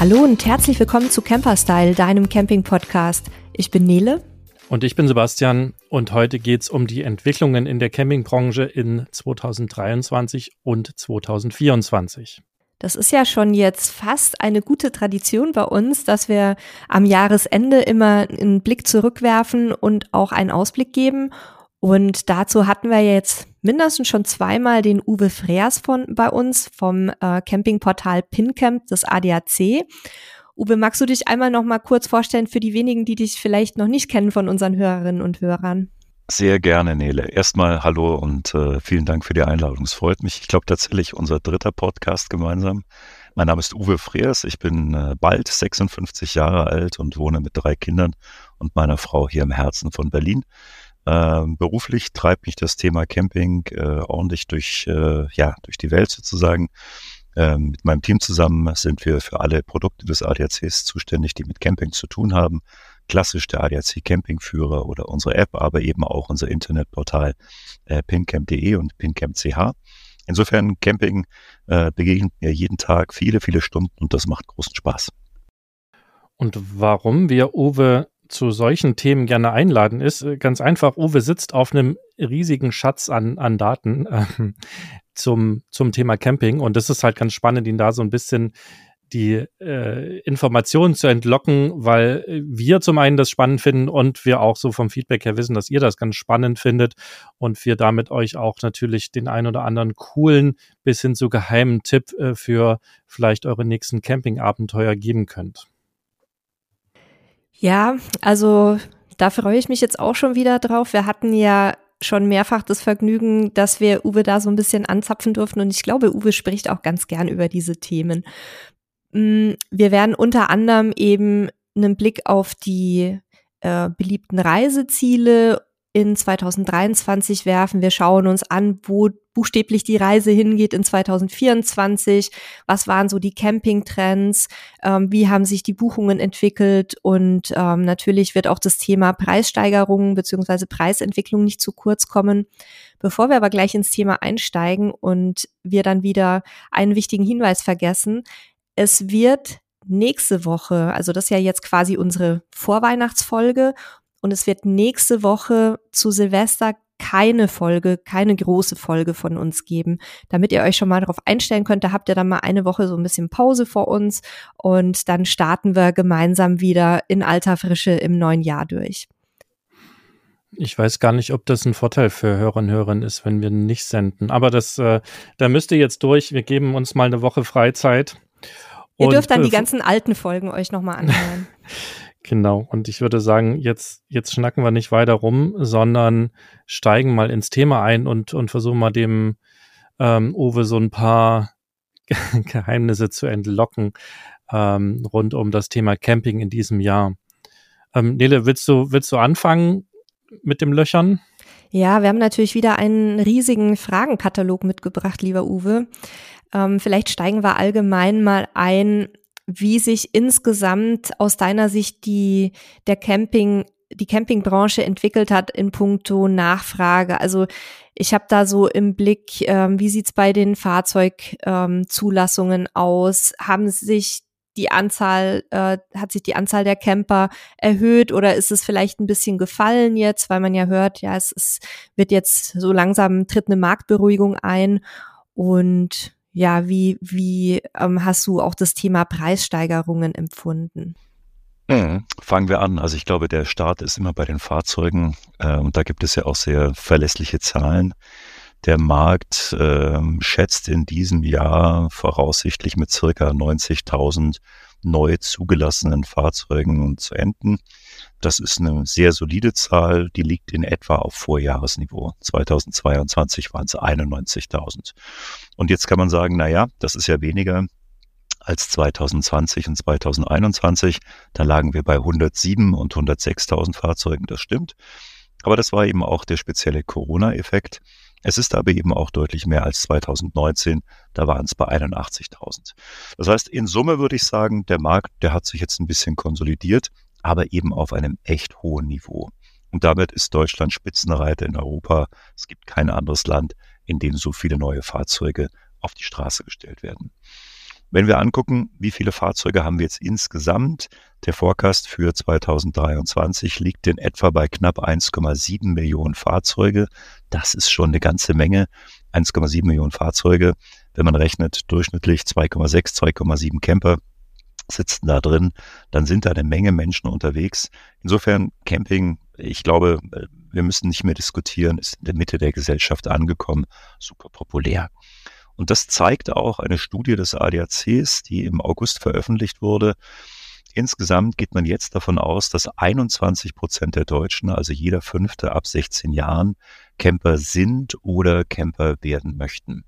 Hallo und herzlich willkommen zu Camperstyle, deinem Camping-Podcast. Ich bin Nele. Und ich bin Sebastian und heute geht es um die Entwicklungen in der Campingbranche in 2023 und 2024. Das ist ja schon jetzt fast eine gute Tradition bei uns, dass wir am Jahresende immer einen Blick zurückwerfen und auch einen Ausblick geben. Und dazu hatten wir jetzt mindestens schon zweimal den Uwe Freers von bei uns vom äh, Campingportal Pincamp des ADAC. Uwe, magst du dich einmal noch mal kurz vorstellen für die wenigen, die dich vielleicht noch nicht kennen von unseren Hörerinnen und Hörern? Sehr gerne, Nele. Erstmal hallo und äh, vielen Dank für die Einladung. Es freut mich. Ich glaube tatsächlich unser dritter Podcast gemeinsam. Mein Name ist Uwe Freers. Ich bin äh, bald 56 Jahre alt und wohne mit drei Kindern und meiner Frau hier im Herzen von Berlin. Ähm, beruflich treibt mich das Thema Camping äh, ordentlich durch, äh, ja, durch die Welt sozusagen. Ähm, mit meinem Team zusammen sind wir für alle Produkte des ADACs zuständig, die mit Camping zu tun haben. Klassisch der ADAC Campingführer oder unsere App, aber eben auch unser Internetportal äh, pincamp.de und pincamp.ch. Insofern Camping äh, begegnet mir jeden Tag viele, viele Stunden und das macht großen Spaß. Und warum wir Uwe zu solchen Themen gerne einladen, ist äh, ganz einfach, Uwe sitzt auf einem riesigen Schatz an, an Daten äh, zum, zum Thema Camping und das ist halt ganz spannend, ihn da so ein bisschen die äh, Informationen zu entlocken, weil wir zum einen das spannend finden und wir auch so vom Feedback her wissen, dass ihr das ganz spannend findet und wir damit euch auch natürlich den ein oder anderen coolen bis hin zu geheimen Tipp äh, für vielleicht eure nächsten Campingabenteuer geben könnt. Ja, also da freue ich mich jetzt auch schon wieder drauf. Wir hatten ja schon mehrfach das Vergnügen, dass wir Uwe da so ein bisschen anzapfen durften. Und ich glaube, Uwe spricht auch ganz gern über diese Themen. Mm, wir werden unter anderem eben einen Blick auf die äh, beliebten Reiseziele in 2023 werfen. Wir schauen uns an, wo buchstäblich die Reise hingeht in 2024. Was waren so die Campingtrends? Ähm, wie haben sich die Buchungen entwickelt? Und ähm, natürlich wird auch das Thema Preissteigerungen beziehungsweise Preisentwicklung nicht zu kurz kommen. Bevor wir aber gleich ins Thema einsteigen und wir dann wieder einen wichtigen Hinweis vergessen, es wird nächste Woche, also das ist ja jetzt quasi unsere Vorweihnachtsfolge und es wird nächste Woche zu Silvester keine Folge, keine große Folge von uns geben, damit ihr euch schon mal darauf einstellen könnt. Da habt ihr dann mal eine Woche so ein bisschen Pause vor uns und dann starten wir gemeinsam wieder in alter Frische im neuen Jahr durch. Ich weiß gar nicht, ob das ein Vorteil für Hörer und Hörerinnen ist, wenn wir nicht senden. Aber das, äh, da müsst ihr jetzt durch. Wir geben uns mal eine Woche Freizeit. Ihr dürft dann die ganzen alten Folgen euch nochmal anhören. Genau. Und ich würde sagen, jetzt, jetzt schnacken wir nicht weiter rum, sondern steigen mal ins Thema ein und, und versuchen mal dem ähm, Uwe so ein paar Geheimnisse zu entlocken ähm, rund um das Thema Camping in diesem Jahr. Ähm, Nele, willst du, willst du anfangen mit dem Löchern? Ja, wir haben natürlich wieder einen riesigen Fragenkatalog mitgebracht, lieber Uwe. Ähm, vielleicht steigen wir allgemein mal ein, wie sich insgesamt aus deiner Sicht die, der Camping, die Campingbranche entwickelt hat in puncto Nachfrage. Also ich habe da so im Blick, ähm, wie sieht's bei den Fahrzeugzulassungen ähm, aus? Haben sich die Anzahl, äh, hat sich die Anzahl der Camper erhöht oder ist es vielleicht ein bisschen gefallen jetzt, weil man ja hört, ja, es, es wird jetzt so langsam tritt eine Marktberuhigung ein und ja, wie, wie ähm, hast du auch das Thema Preissteigerungen empfunden? Mhm. Fangen wir an. Also ich glaube, der Start ist immer bei den Fahrzeugen äh, und da gibt es ja auch sehr verlässliche Zahlen. Der Markt äh, schätzt in diesem Jahr voraussichtlich mit circa 90.000 neu zugelassenen Fahrzeugen zu enden. Das ist eine sehr solide Zahl, die liegt in etwa auf Vorjahresniveau. 2022 waren es 91.000. Und jetzt kann man sagen, na ja, das ist ja weniger als 2020 und 2021. Da lagen wir bei 107 und 106.000 Fahrzeugen, das stimmt. Aber das war eben auch der spezielle Corona-Effekt. Es ist aber eben auch deutlich mehr als 2019, da waren es bei 81.000. Das heißt, in Summe würde ich sagen, der Markt, der hat sich jetzt ein bisschen konsolidiert aber eben auf einem echt hohen Niveau. Und damit ist Deutschland Spitzenreiter in Europa. Es gibt kein anderes Land, in dem so viele neue Fahrzeuge auf die Straße gestellt werden. Wenn wir angucken, wie viele Fahrzeuge haben wir jetzt insgesamt, der Forecast für 2023 liegt in etwa bei knapp 1,7 Millionen Fahrzeuge. Das ist schon eine ganze Menge. 1,7 Millionen Fahrzeuge. Wenn man rechnet, durchschnittlich 2,6, 2,7 Camper sitzen da drin, dann sind da eine Menge Menschen unterwegs. Insofern Camping, ich glaube, wir müssen nicht mehr diskutieren, ist in der Mitte der Gesellschaft angekommen, super populär. Und das zeigt auch eine Studie des ADACs, die im August veröffentlicht wurde. Insgesamt geht man jetzt davon aus, dass 21 Prozent der Deutschen, also jeder Fünfte ab 16 Jahren, Camper sind oder Camper werden möchten.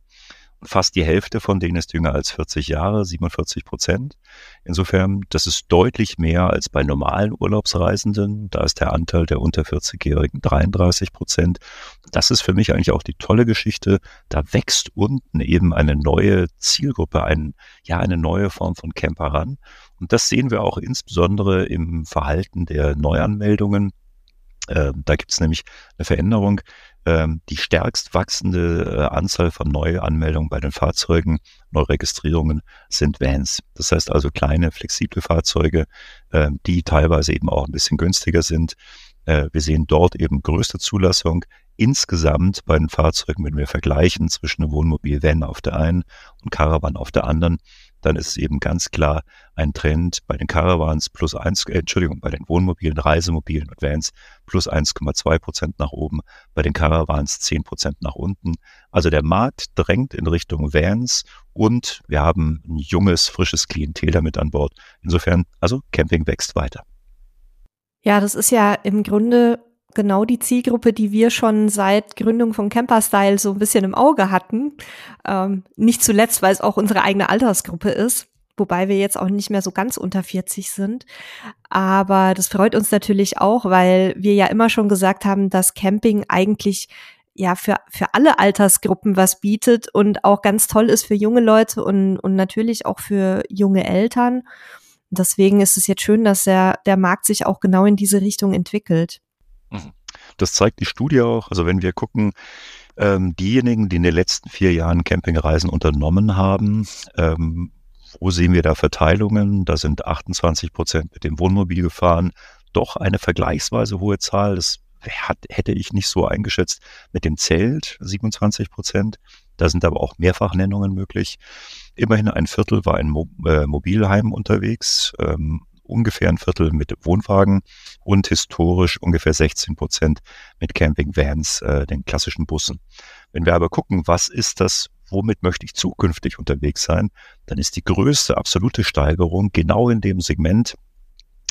Fast die Hälfte von denen ist jünger als 40 Jahre, 47 Prozent. Insofern, das ist deutlich mehr als bei normalen Urlaubsreisenden. Da ist der Anteil der unter 40-Jährigen 33 Prozent. Das ist für mich eigentlich auch die tolle Geschichte. Da wächst unten eben eine neue Zielgruppe, ein, ja, eine neue Form von Camper ran. Und das sehen wir auch insbesondere im Verhalten der Neuanmeldungen. Äh, da gibt es nämlich eine Veränderung. Ähm, die stärkst wachsende äh, Anzahl von Neuanmeldungen bei den Fahrzeugen, Neuregistrierungen sind Vans. Das heißt also kleine, flexible Fahrzeuge, äh, die teilweise eben auch ein bisschen günstiger sind. Äh, wir sehen dort eben größte Zulassung insgesamt bei den Fahrzeugen, wenn wir vergleichen zwischen Wohnmobil-Van auf der einen und Caravan auf der anderen, dann ist es eben ganz klar ein Trend bei den Caravans plus eins, äh, Entschuldigung, bei den Wohnmobilen, Reisemobilen und Vans plus 1,2 Prozent nach oben, bei den Caravans 10 Prozent nach unten. Also der Markt drängt in Richtung Vans und wir haben ein junges, frisches Klientel damit an Bord. Insofern, also Camping wächst weiter. Ja, das ist ja im Grunde genau die Zielgruppe, die wir schon seit Gründung von Camperstyle so ein bisschen im Auge hatten. Ähm, nicht zuletzt, weil es auch unsere eigene Altersgruppe ist, wobei wir jetzt auch nicht mehr so ganz unter 40 sind. Aber das freut uns natürlich auch, weil wir ja immer schon gesagt haben, dass Camping eigentlich ja für, für alle Altersgruppen was bietet und auch ganz toll ist für junge Leute und, und natürlich auch für junge Eltern. Deswegen ist es jetzt schön, dass der, der Markt sich auch genau in diese Richtung entwickelt. Mhm. Das zeigt die Studie auch. Also wenn wir gucken, ähm, diejenigen, die in den letzten vier Jahren Campingreisen unternommen haben, ähm, wo sehen wir da Verteilungen? Da sind 28 Prozent mit dem Wohnmobil gefahren. Doch eine vergleichsweise hohe Zahl. Das hat, hätte ich nicht so eingeschätzt. Mit dem Zelt 27 Prozent. Da sind aber auch Mehrfachnennungen möglich. Immerhin ein Viertel war ein Mo äh, Mobilheim unterwegs. Ähm, ungefähr ein Viertel mit Wohnwagen und historisch ungefähr 16 Prozent mit Campingvans, äh, den klassischen Bussen. Wenn wir aber gucken, was ist das, womit möchte ich zukünftig unterwegs sein, dann ist die größte absolute Steigerung genau in dem Segment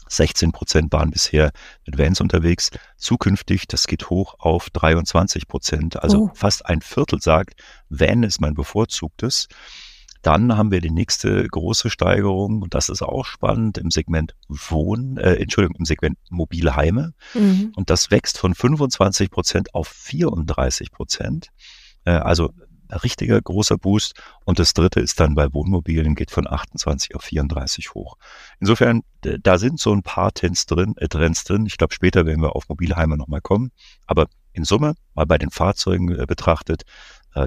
16 Prozent waren bisher mit Vans unterwegs. Zukünftig, das geht hoch auf 23 Prozent. Also oh. fast ein Viertel sagt, Van ist mein bevorzugtes. Dann haben wir die nächste große Steigerung, und das ist auch spannend, im Segment Wohn, äh, Entschuldigung, im Segment mobile Heime. Mhm. Und das wächst von 25 Prozent auf 34 Prozent. Äh, also richtiger großer Boost. Und das dritte ist dann bei Wohnmobilen, geht von 28 auf 34 hoch. Insofern, da sind so ein paar Trends drin. Äh, Trends drin. Ich glaube, später werden wir auf mobile Heime nochmal kommen. Aber in Summe, mal bei den Fahrzeugen äh, betrachtet,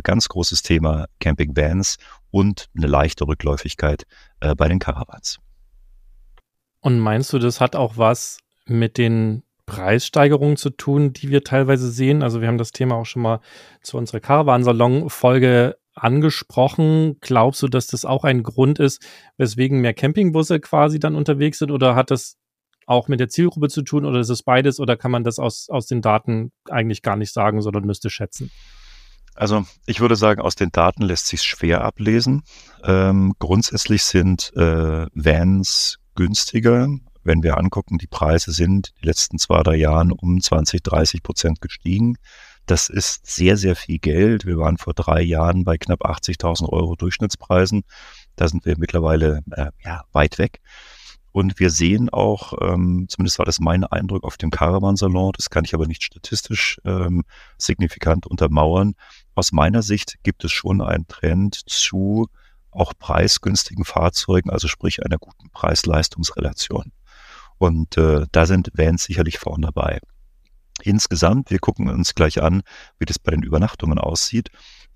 ganz großes Thema Camping Vans und eine leichte Rückläufigkeit äh, bei den Caravans. Und meinst du, das hat auch was mit den Preissteigerungen zu tun, die wir teilweise sehen? Also wir haben das Thema auch schon mal zu unserer Caravansalon-Folge angesprochen. Glaubst du, dass das auch ein Grund ist, weswegen mehr Campingbusse quasi dann unterwegs sind? Oder hat das auch mit der Zielgruppe zu tun? Oder ist es beides? Oder kann man das aus, aus den Daten eigentlich gar nicht sagen, sondern müsste schätzen? Also ich würde sagen, aus den Daten lässt sich schwer ablesen. Ähm, grundsätzlich sind äh, Vans günstiger. Wenn wir angucken, die Preise sind die letzten zwei, drei Jahren um 20, 30 Prozent gestiegen. Das ist sehr, sehr viel Geld. Wir waren vor drei Jahren bei knapp 80.000 Euro Durchschnittspreisen. Da sind wir mittlerweile äh, ja, weit weg. Und wir sehen auch, ähm, zumindest war das mein Eindruck auf dem Caravan-Salon, das kann ich aber nicht statistisch ähm, signifikant untermauern. Aus meiner Sicht gibt es schon einen Trend zu auch preisgünstigen Fahrzeugen, also sprich einer guten Preis-Leistungs-Relation. Und äh, da sind Vans sicherlich vorne dabei. Insgesamt, wir gucken uns gleich an, wie das bei den Übernachtungen aussieht.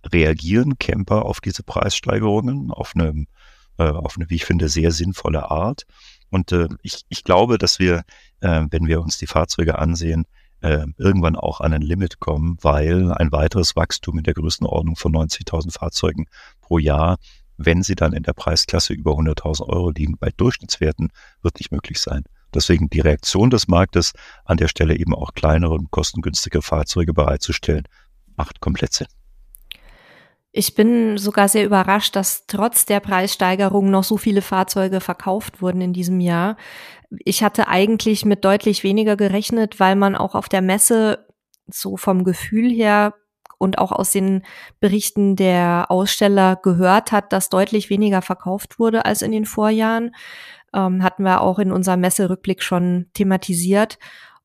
Reagieren Camper auf diese Preissteigerungen auf einem äh, auf eine, wie ich finde, sehr sinnvolle Art. Und äh, ich, ich glaube, dass wir, äh, wenn wir uns die Fahrzeuge ansehen, äh, irgendwann auch an ein Limit kommen, weil ein weiteres Wachstum in der Größenordnung von 90.000 Fahrzeugen pro Jahr, wenn sie dann in der Preisklasse über 100.000 Euro liegen, bei Durchschnittswerten, wird nicht möglich sein. Deswegen die Reaktion des Marktes an der Stelle eben auch kleinere und kostengünstige Fahrzeuge bereitzustellen, macht komplett Sinn. Ich bin sogar sehr überrascht, dass trotz der Preissteigerung noch so viele Fahrzeuge verkauft wurden in diesem Jahr. Ich hatte eigentlich mit deutlich weniger gerechnet, weil man auch auf der Messe so vom Gefühl her und auch aus den Berichten der Aussteller gehört hat, dass deutlich weniger verkauft wurde als in den Vorjahren. Ähm, hatten wir auch in unserem Messerückblick schon thematisiert.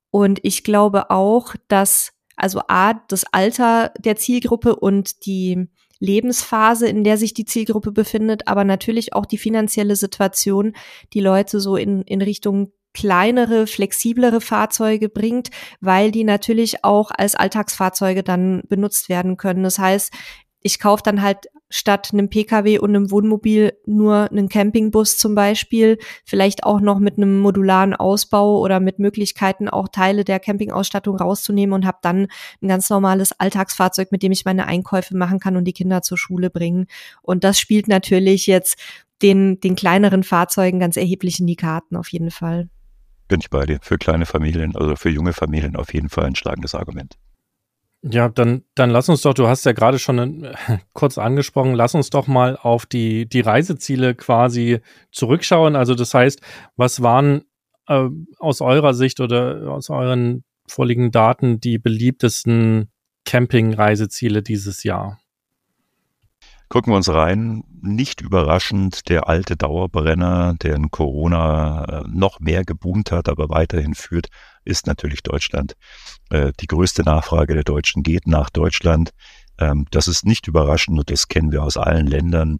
Und ich glaube auch, dass also A, das Alter der Zielgruppe und die Lebensphase, in der sich die Zielgruppe befindet, aber natürlich auch die finanzielle Situation, die Leute so in, in Richtung kleinere, flexiblere Fahrzeuge bringt, weil die natürlich auch als Alltagsfahrzeuge dann benutzt werden können. Das heißt, ich kaufe dann halt statt einem Pkw und einem Wohnmobil nur einen Campingbus zum Beispiel, vielleicht auch noch mit einem modularen Ausbau oder mit Möglichkeiten auch Teile der Campingausstattung rauszunehmen und habe dann ein ganz normales Alltagsfahrzeug, mit dem ich meine Einkäufe machen kann und die Kinder zur Schule bringen. Und das spielt natürlich jetzt den, den kleineren Fahrzeugen ganz erheblich in die Karten auf jeden Fall. Bin ich bei dir. Für kleine Familien, also für junge Familien auf jeden Fall ein schlagendes Argument. Ja, dann, dann lass uns doch, du hast ja gerade schon äh, kurz angesprochen, lass uns doch mal auf die, die Reiseziele quasi zurückschauen. Also das heißt, was waren äh, aus eurer Sicht oder aus euren vorliegenden Daten die beliebtesten Camping-Reiseziele dieses Jahr? Gucken wir uns rein. Nicht überraschend der alte Dauerbrenner, der in Corona äh, noch mehr geboomt hat, aber weiterhin führt, ist natürlich Deutschland. Äh, die größte Nachfrage der Deutschen geht nach Deutschland. Ähm, das ist nicht überraschend und das kennen wir aus allen Ländern.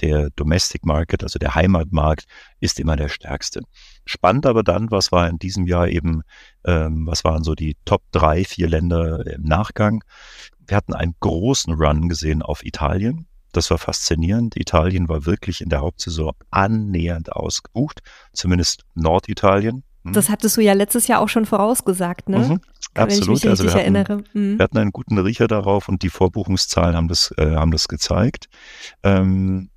Der Domestic Market, also der Heimatmarkt, ist immer der stärkste. Spannend aber dann, was war in diesem Jahr eben, ähm, was waren so die Top drei, vier Länder im Nachgang? Wir hatten einen großen Run gesehen auf Italien. Das war faszinierend. Italien war wirklich in der Hauptsaison annähernd ausgebucht, zumindest Norditalien. Hm. Das hattest du ja letztes Jahr auch schon vorausgesagt, ne? Mhm, absolut. also wir hatten, mhm. wir hatten, einen guten Riecher darauf und die Vorbuchungszahlen haben das, äh, haben das gezeigt. Ähm,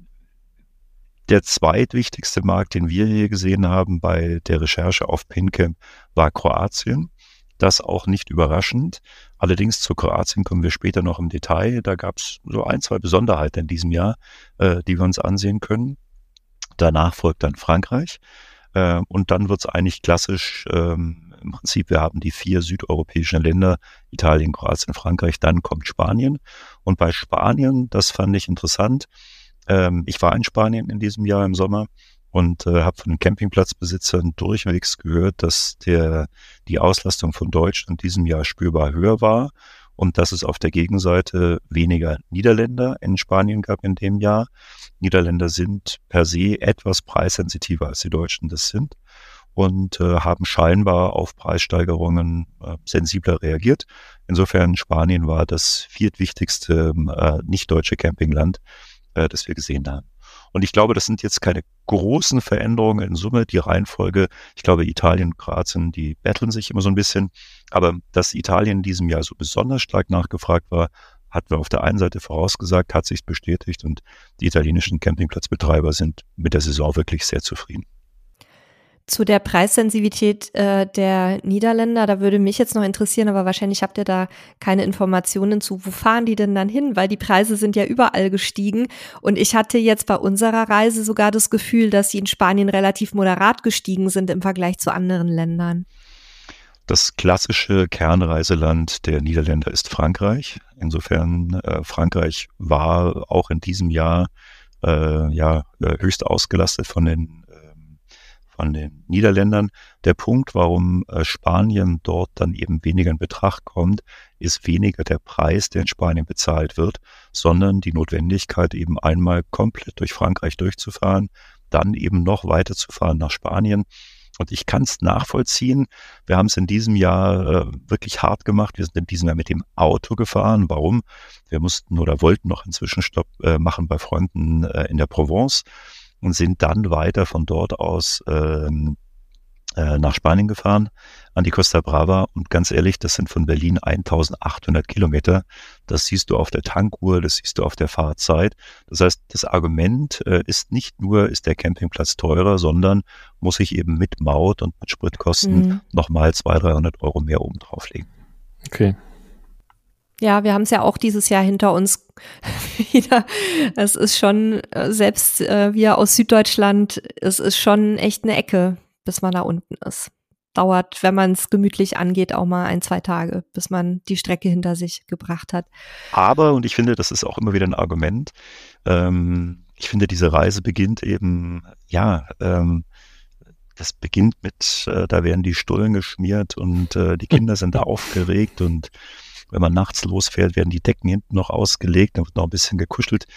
der zweitwichtigste Markt, den wir hier gesehen haben bei der Recherche auf Pincamp, war Kroatien. Das auch nicht überraschend. Allerdings zu Kroatien kommen wir später noch im Detail. Da gab es so ein, zwei Besonderheiten in diesem Jahr, äh, die wir uns ansehen können. Danach folgt dann Frankreich. Äh, und dann wird es eigentlich klassisch, ähm, im Prinzip, wir haben die vier südeuropäischen Länder, Italien, Kroatien, Frankreich, dann kommt Spanien. Und bei Spanien, das fand ich interessant, ähm, ich war in Spanien in diesem Jahr im Sommer und äh, habe von den Campingplatzbesitzern durchwegs gehört, dass der die Auslastung von Deutschland in diesem Jahr spürbar höher war und dass es auf der Gegenseite weniger Niederländer in Spanien gab in dem Jahr. Niederländer sind per se etwas preissensitiver als die Deutschen das sind und äh, haben scheinbar auf Preissteigerungen äh, sensibler reagiert. Insofern Spanien war das viertwichtigste äh, nicht deutsche Campingland, äh, das wir gesehen haben. Und ich glaube, das sind jetzt keine großen Veränderungen in Summe. Die Reihenfolge, ich glaube, Italien und Kroatien, die betteln sich immer so ein bisschen. Aber dass Italien in diesem Jahr so besonders stark nachgefragt war, hatten wir auf der einen Seite vorausgesagt, hat sich bestätigt und die italienischen Campingplatzbetreiber sind mit der Saison wirklich sehr zufrieden. Zu der Preissensitivität äh, der Niederländer, da würde mich jetzt noch interessieren, aber wahrscheinlich habt ihr da keine Informationen zu. Wo fahren die denn dann hin? Weil die Preise sind ja überall gestiegen. Und ich hatte jetzt bei unserer Reise sogar das Gefühl, dass sie in Spanien relativ moderat gestiegen sind im Vergleich zu anderen Ländern. Das klassische Kernreiseland der Niederländer ist Frankreich. Insofern äh, Frankreich war auch in diesem Jahr äh, ja äh, höchst ausgelastet von den von den Niederländern. Der Punkt, warum äh, Spanien dort dann eben weniger in Betracht kommt, ist weniger der Preis, der in Spanien bezahlt wird, sondern die Notwendigkeit, eben einmal komplett durch Frankreich durchzufahren, dann eben noch weiterzufahren nach Spanien und ich kann es nachvollziehen. Wir haben es in diesem Jahr äh, wirklich hart gemacht. Wir sind in diesem Jahr mit dem Auto gefahren. Warum? Wir mussten oder wollten noch einen Zwischenstopp äh, machen bei Freunden äh, in der Provence. Und sind dann weiter von dort aus ähm, äh, nach Spanien gefahren, an die Costa Brava. Und ganz ehrlich, das sind von Berlin 1800 Kilometer. Das siehst du auf der Tankuhr, das siehst du auf der Fahrzeit. Das heißt, das Argument äh, ist nicht nur, ist der Campingplatz teurer, sondern muss ich eben mit Maut und mit Spritkosten mhm. nochmal 200, 300 Euro mehr oben drauflegen. Okay. Ja, wir haben es ja auch dieses Jahr hinter uns wieder. Es ist schon, äh, selbst äh, wir aus Süddeutschland, es ist schon echt eine Ecke, bis man da unten ist. Dauert, wenn man es gemütlich angeht, auch mal ein, zwei Tage, bis man die Strecke hinter sich gebracht hat. Aber, und ich finde, das ist auch immer wieder ein Argument, ähm, ich finde, diese Reise beginnt eben, ja, ähm, das beginnt mit, äh, da werden die Stullen geschmiert und äh, die Kinder sind da aufgeregt und wenn man nachts losfährt, werden die Decken hinten noch ausgelegt, dann wird noch ein bisschen gekuschelt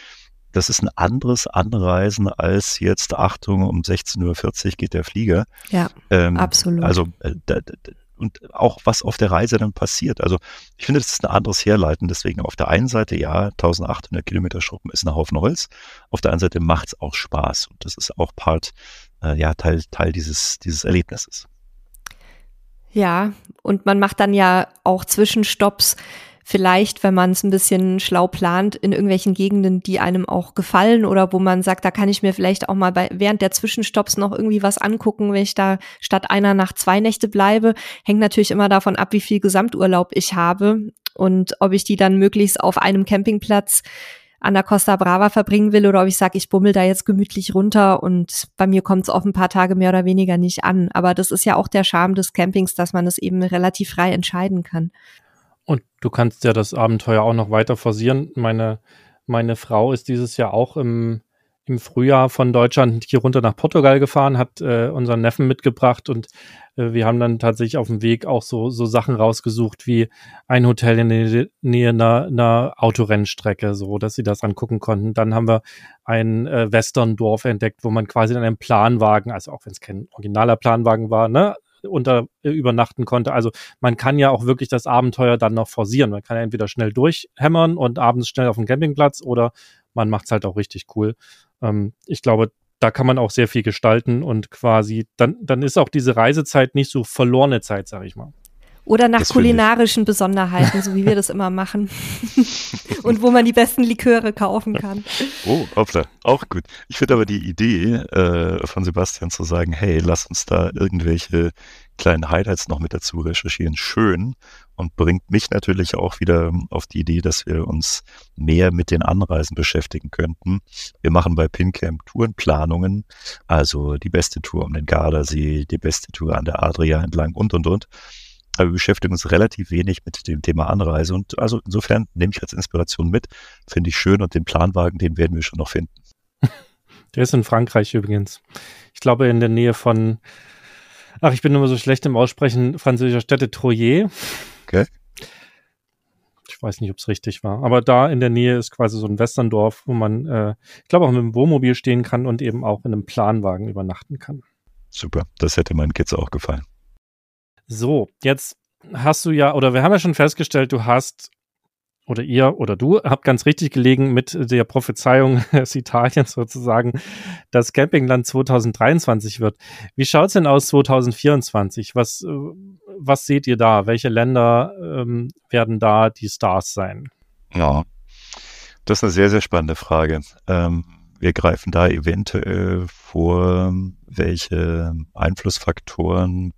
das ist ein anderes Anreisen als jetzt, Achtung, um 16.40 Uhr geht der Flieger. Ja, ähm, absolut. Also, äh, da, da, und auch was auf der Reise dann passiert. Also ich finde, das ist ein anderes Herleiten. Deswegen auf der einen Seite, ja, 1800 Kilometer Schuppen ist ein Haufen Holz. Auf der anderen Seite macht es auch Spaß. Und das ist auch Part, äh, ja, Teil, Teil dieses, dieses Erlebnisses. Ja, und man macht dann ja auch Zwischenstopps vielleicht, wenn man es ein bisschen schlau plant, in irgendwelchen Gegenden, die einem auch gefallen oder wo man sagt, da kann ich mir vielleicht auch mal bei, während der Zwischenstopps noch irgendwie was angucken, wenn ich da statt einer Nacht zwei Nächte bleibe. Hängt natürlich immer davon ab, wie viel Gesamturlaub ich habe und ob ich die dann möglichst auf einem Campingplatz an der Costa Brava verbringen will oder ob ich sage, ich bummel da jetzt gemütlich runter und bei mir kommt es auf ein paar Tage mehr oder weniger nicht an. Aber das ist ja auch der Charme des Campings, dass man es eben relativ frei entscheiden kann. Und du kannst ja das Abenteuer auch noch weiter forcieren. Meine, meine Frau ist dieses Jahr auch im, im Frühjahr von Deutschland hier runter nach Portugal gefahren, hat äh, unseren Neffen mitgebracht und äh, wir haben dann tatsächlich auf dem Weg auch so, so Sachen rausgesucht wie ein Hotel in der Nähe einer, einer Autorennstrecke, so dass sie das angucken konnten. Dann haben wir ein äh, Western-Dorf entdeckt, wo man quasi in einem Planwagen, also auch wenn es kein originaler Planwagen war, ne, unter äh, übernachten konnte. Also man kann ja auch wirklich das Abenteuer dann noch forcieren. Man kann ja entweder schnell durchhämmern und abends schnell auf den Campingplatz oder man macht es halt auch richtig cool. Ähm, ich glaube, da kann man auch sehr viel gestalten und quasi, dann, dann ist auch diese Reisezeit nicht so verlorene Zeit, sag ich mal. Oder nach das kulinarischen Besonderheiten, so wie wir das immer machen. und wo man die besten Liköre kaufen kann. Oh, hoppla, auch gut. Ich finde aber die Idee äh, von Sebastian zu sagen, hey, lass uns da irgendwelche kleinen Highlights noch mit dazu recherchieren, schön und bringt mich natürlich auch wieder auf die Idee, dass wir uns mehr mit den Anreisen beschäftigen könnten. Wir machen bei PinCamp Tourenplanungen, also die beste Tour um den Gardasee, die beste Tour an der Adria entlang und und und. Aber wir beschäftigen uns relativ wenig mit dem Thema Anreise. Und also insofern nehme ich als Inspiration mit. Finde ich schön und den Planwagen, den werden wir schon noch finden. Der ist in Frankreich übrigens. Ich glaube in der Nähe von, ach, ich bin immer so schlecht im Aussprechen französischer Städte Troyes. Okay. Ich weiß nicht, ob es richtig war. Aber da in der Nähe ist quasi so ein Westerndorf, wo man, äh, ich glaube, auch mit dem Wohnmobil stehen kann und eben auch in einem Planwagen übernachten kann. Super, das hätte meinen Kids auch gefallen. So, jetzt hast du ja, oder wir haben ja schon festgestellt, du hast, oder ihr oder du habt ganz richtig gelegen mit der Prophezeiung des Italiens sozusagen, dass Campingland 2023 wird. Wie schaut es denn aus 2024? Was, äh, was seht ihr da? Welche Länder ähm, werden da die Stars sein? Ja, das ist eine sehr, sehr spannende Frage. Ähm, wir greifen da eventuell vor, welche Einflussfaktoren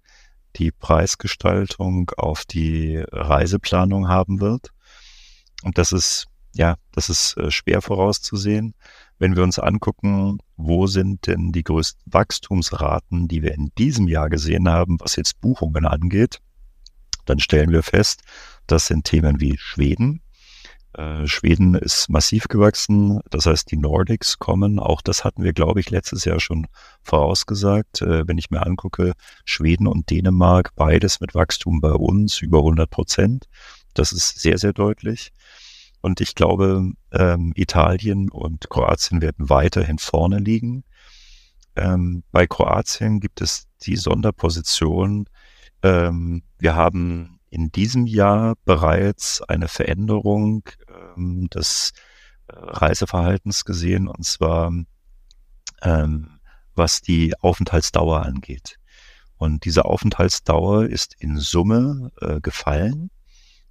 die Preisgestaltung auf die Reiseplanung haben wird. Und das ist, ja, das ist äh, schwer vorauszusehen. Wenn wir uns angucken, wo sind denn die größten Wachstumsraten, die wir in diesem Jahr gesehen haben, was jetzt Buchungen angeht, dann stellen wir fest, das sind Themen wie Schweden, äh, Schweden ist massiv gewachsen, das heißt, die Nordics kommen. Auch das hatten wir, glaube ich, letztes Jahr schon vorausgesagt. Äh, wenn ich mir angucke, Schweden und Dänemark, beides mit Wachstum bei uns über 100 Prozent. Das ist sehr, sehr deutlich. Und ich glaube, ähm, Italien und Kroatien werden weiterhin vorne liegen. Ähm, bei Kroatien gibt es die Sonderposition. Ähm, wir haben in diesem Jahr bereits eine Veränderung ähm, des äh, Reiseverhaltens gesehen. Und zwar ähm, was die Aufenthaltsdauer angeht. Und diese Aufenthaltsdauer ist in Summe äh, gefallen.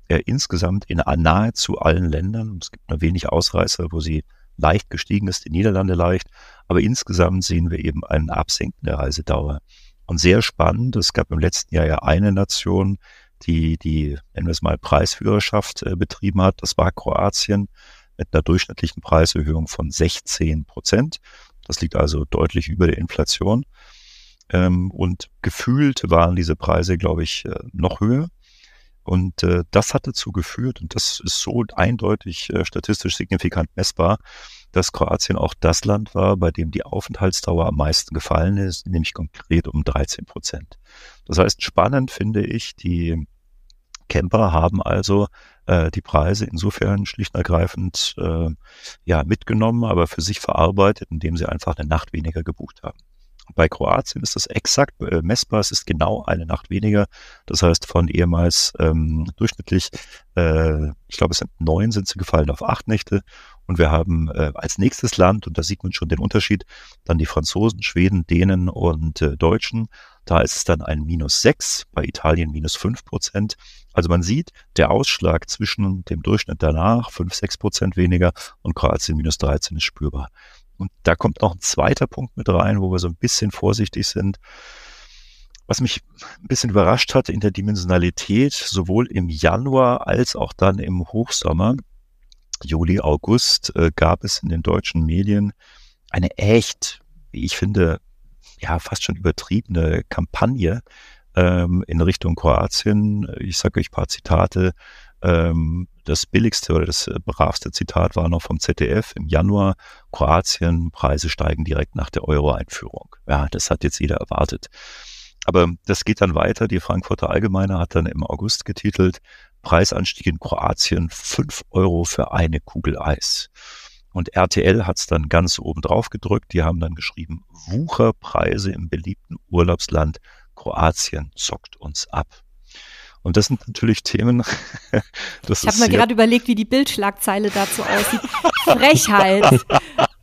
Äh, insgesamt in nahezu allen Ländern. Es gibt nur wenig Ausreißer, wo sie leicht gestiegen ist, die Niederlande leicht. Aber insgesamt sehen wir eben einen Absenken der Reisedauer. Und sehr spannend, es gab im letzten Jahr ja eine Nation, die die, nennen wir es mal, Preisführerschaft äh, betrieben hat. Das war Kroatien mit einer durchschnittlichen Preiserhöhung von 16 Prozent. Das liegt also deutlich über der Inflation. Ähm, und gefühlt waren diese Preise, glaube ich, äh, noch höher. Und äh, das hat dazu geführt, und das ist so eindeutig äh, statistisch signifikant messbar, dass Kroatien auch das Land war, bei dem die Aufenthaltsdauer am meisten gefallen ist, nämlich konkret um 13 Prozent. Das heißt, spannend finde ich, die Camper haben also äh, die Preise insofern schlicht und ergreifend äh, ja mitgenommen, aber für sich verarbeitet, indem sie einfach eine Nacht weniger gebucht haben. Bei Kroatien ist das exakt äh, messbar. Es ist genau eine Nacht weniger. Das heißt, von ehemals ähm, durchschnittlich, äh, ich glaube, es sind neun, sind sie gefallen auf acht Nächte. Und wir haben äh, als nächstes Land, und da sieht man schon den Unterschied, dann die Franzosen, Schweden, Dänen und äh, Deutschen. Da ist es dann ein minus sechs, bei Italien minus fünf Prozent. Also man sieht, der Ausschlag zwischen dem Durchschnitt danach, fünf, sechs Prozent weniger und Kroatien minus 13 ist spürbar. Und da kommt noch ein zweiter Punkt mit rein, wo wir so ein bisschen vorsichtig sind. Was mich ein bisschen überrascht hat in der Dimensionalität, sowohl im Januar als auch dann im Hochsommer, Juli, August, äh, gab es in den deutschen Medien eine echt, wie ich finde, ja, fast schon übertriebene Kampagne ähm, in Richtung Kroatien. Ich sage euch ein paar Zitate. Ähm, das billigste oder das äh, bravste Zitat war noch vom ZDF im Januar. Kroatien, Preise steigen direkt nach der Euro-Einführung. Ja, das hat jetzt jeder erwartet. Aber das geht dann weiter. Die Frankfurter Allgemeine hat dann im August getitelt, Preisanstieg in Kroatien, fünf Euro für eine Kugel Eis. Und RTL hat es dann ganz oben drauf gedrückt. Die haben dann geschrieben, Wucherpreise im beliebten Urlaubsland Kroatien zockt uns ab. Und das sind natürlich Themen. ich habe mir gerade überlegt, wie die Bildschlagzeile dazu aussieht. Frechheit.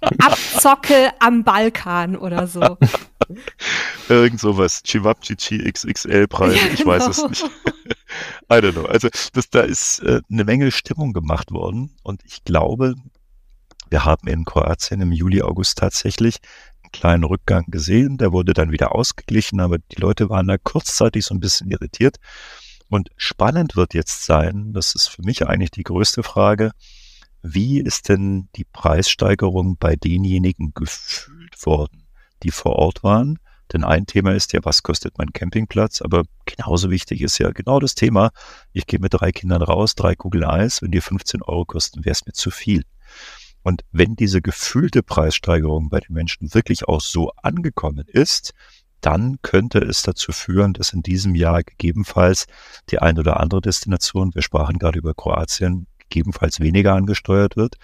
Abzocke am Balkan oder so. Irgend sowas. Chivapchichi XXL Preise. Ja, genau. Ich weiß es genau. nicht. I don't know. Also das, da ist äh, eine Menge Stimmung gemacht worden. Und ich glaube, wir haben in Kroatien im Juli, August tatsächlich einen kleinen Rückgang gesehen. Der wurde dann wieder ausgeglichen, aber die Leute waren da kurzzeitig so ein bisschen irritiert. Und spannend wird jetzt sein, das ist für mich eigentlich die größte Frage, wie ist denn die Preissteigerung bei denjenigen gefühlt worden, die vor Ort waren? Denn ein Thema ist ja, was kostet mein Campingplatz? Aber genauso wichtig ist ja genau das Thema, ich gehe mit drei Kindern raus, drei Kugeln Eis, wenn die 15 Euro kosten, wäre es mir zu viel. Und wenn diese gefühlte Preissteigerung bei den Menschen wirklich auch so angekommen ist, dann könnte es dazu führen, dass in diesem Jahr gegebenenfalls die ein oder andere Destination, wir sprachen gerade über Kroatien, gegebenenfalls weniger angesteuert wird.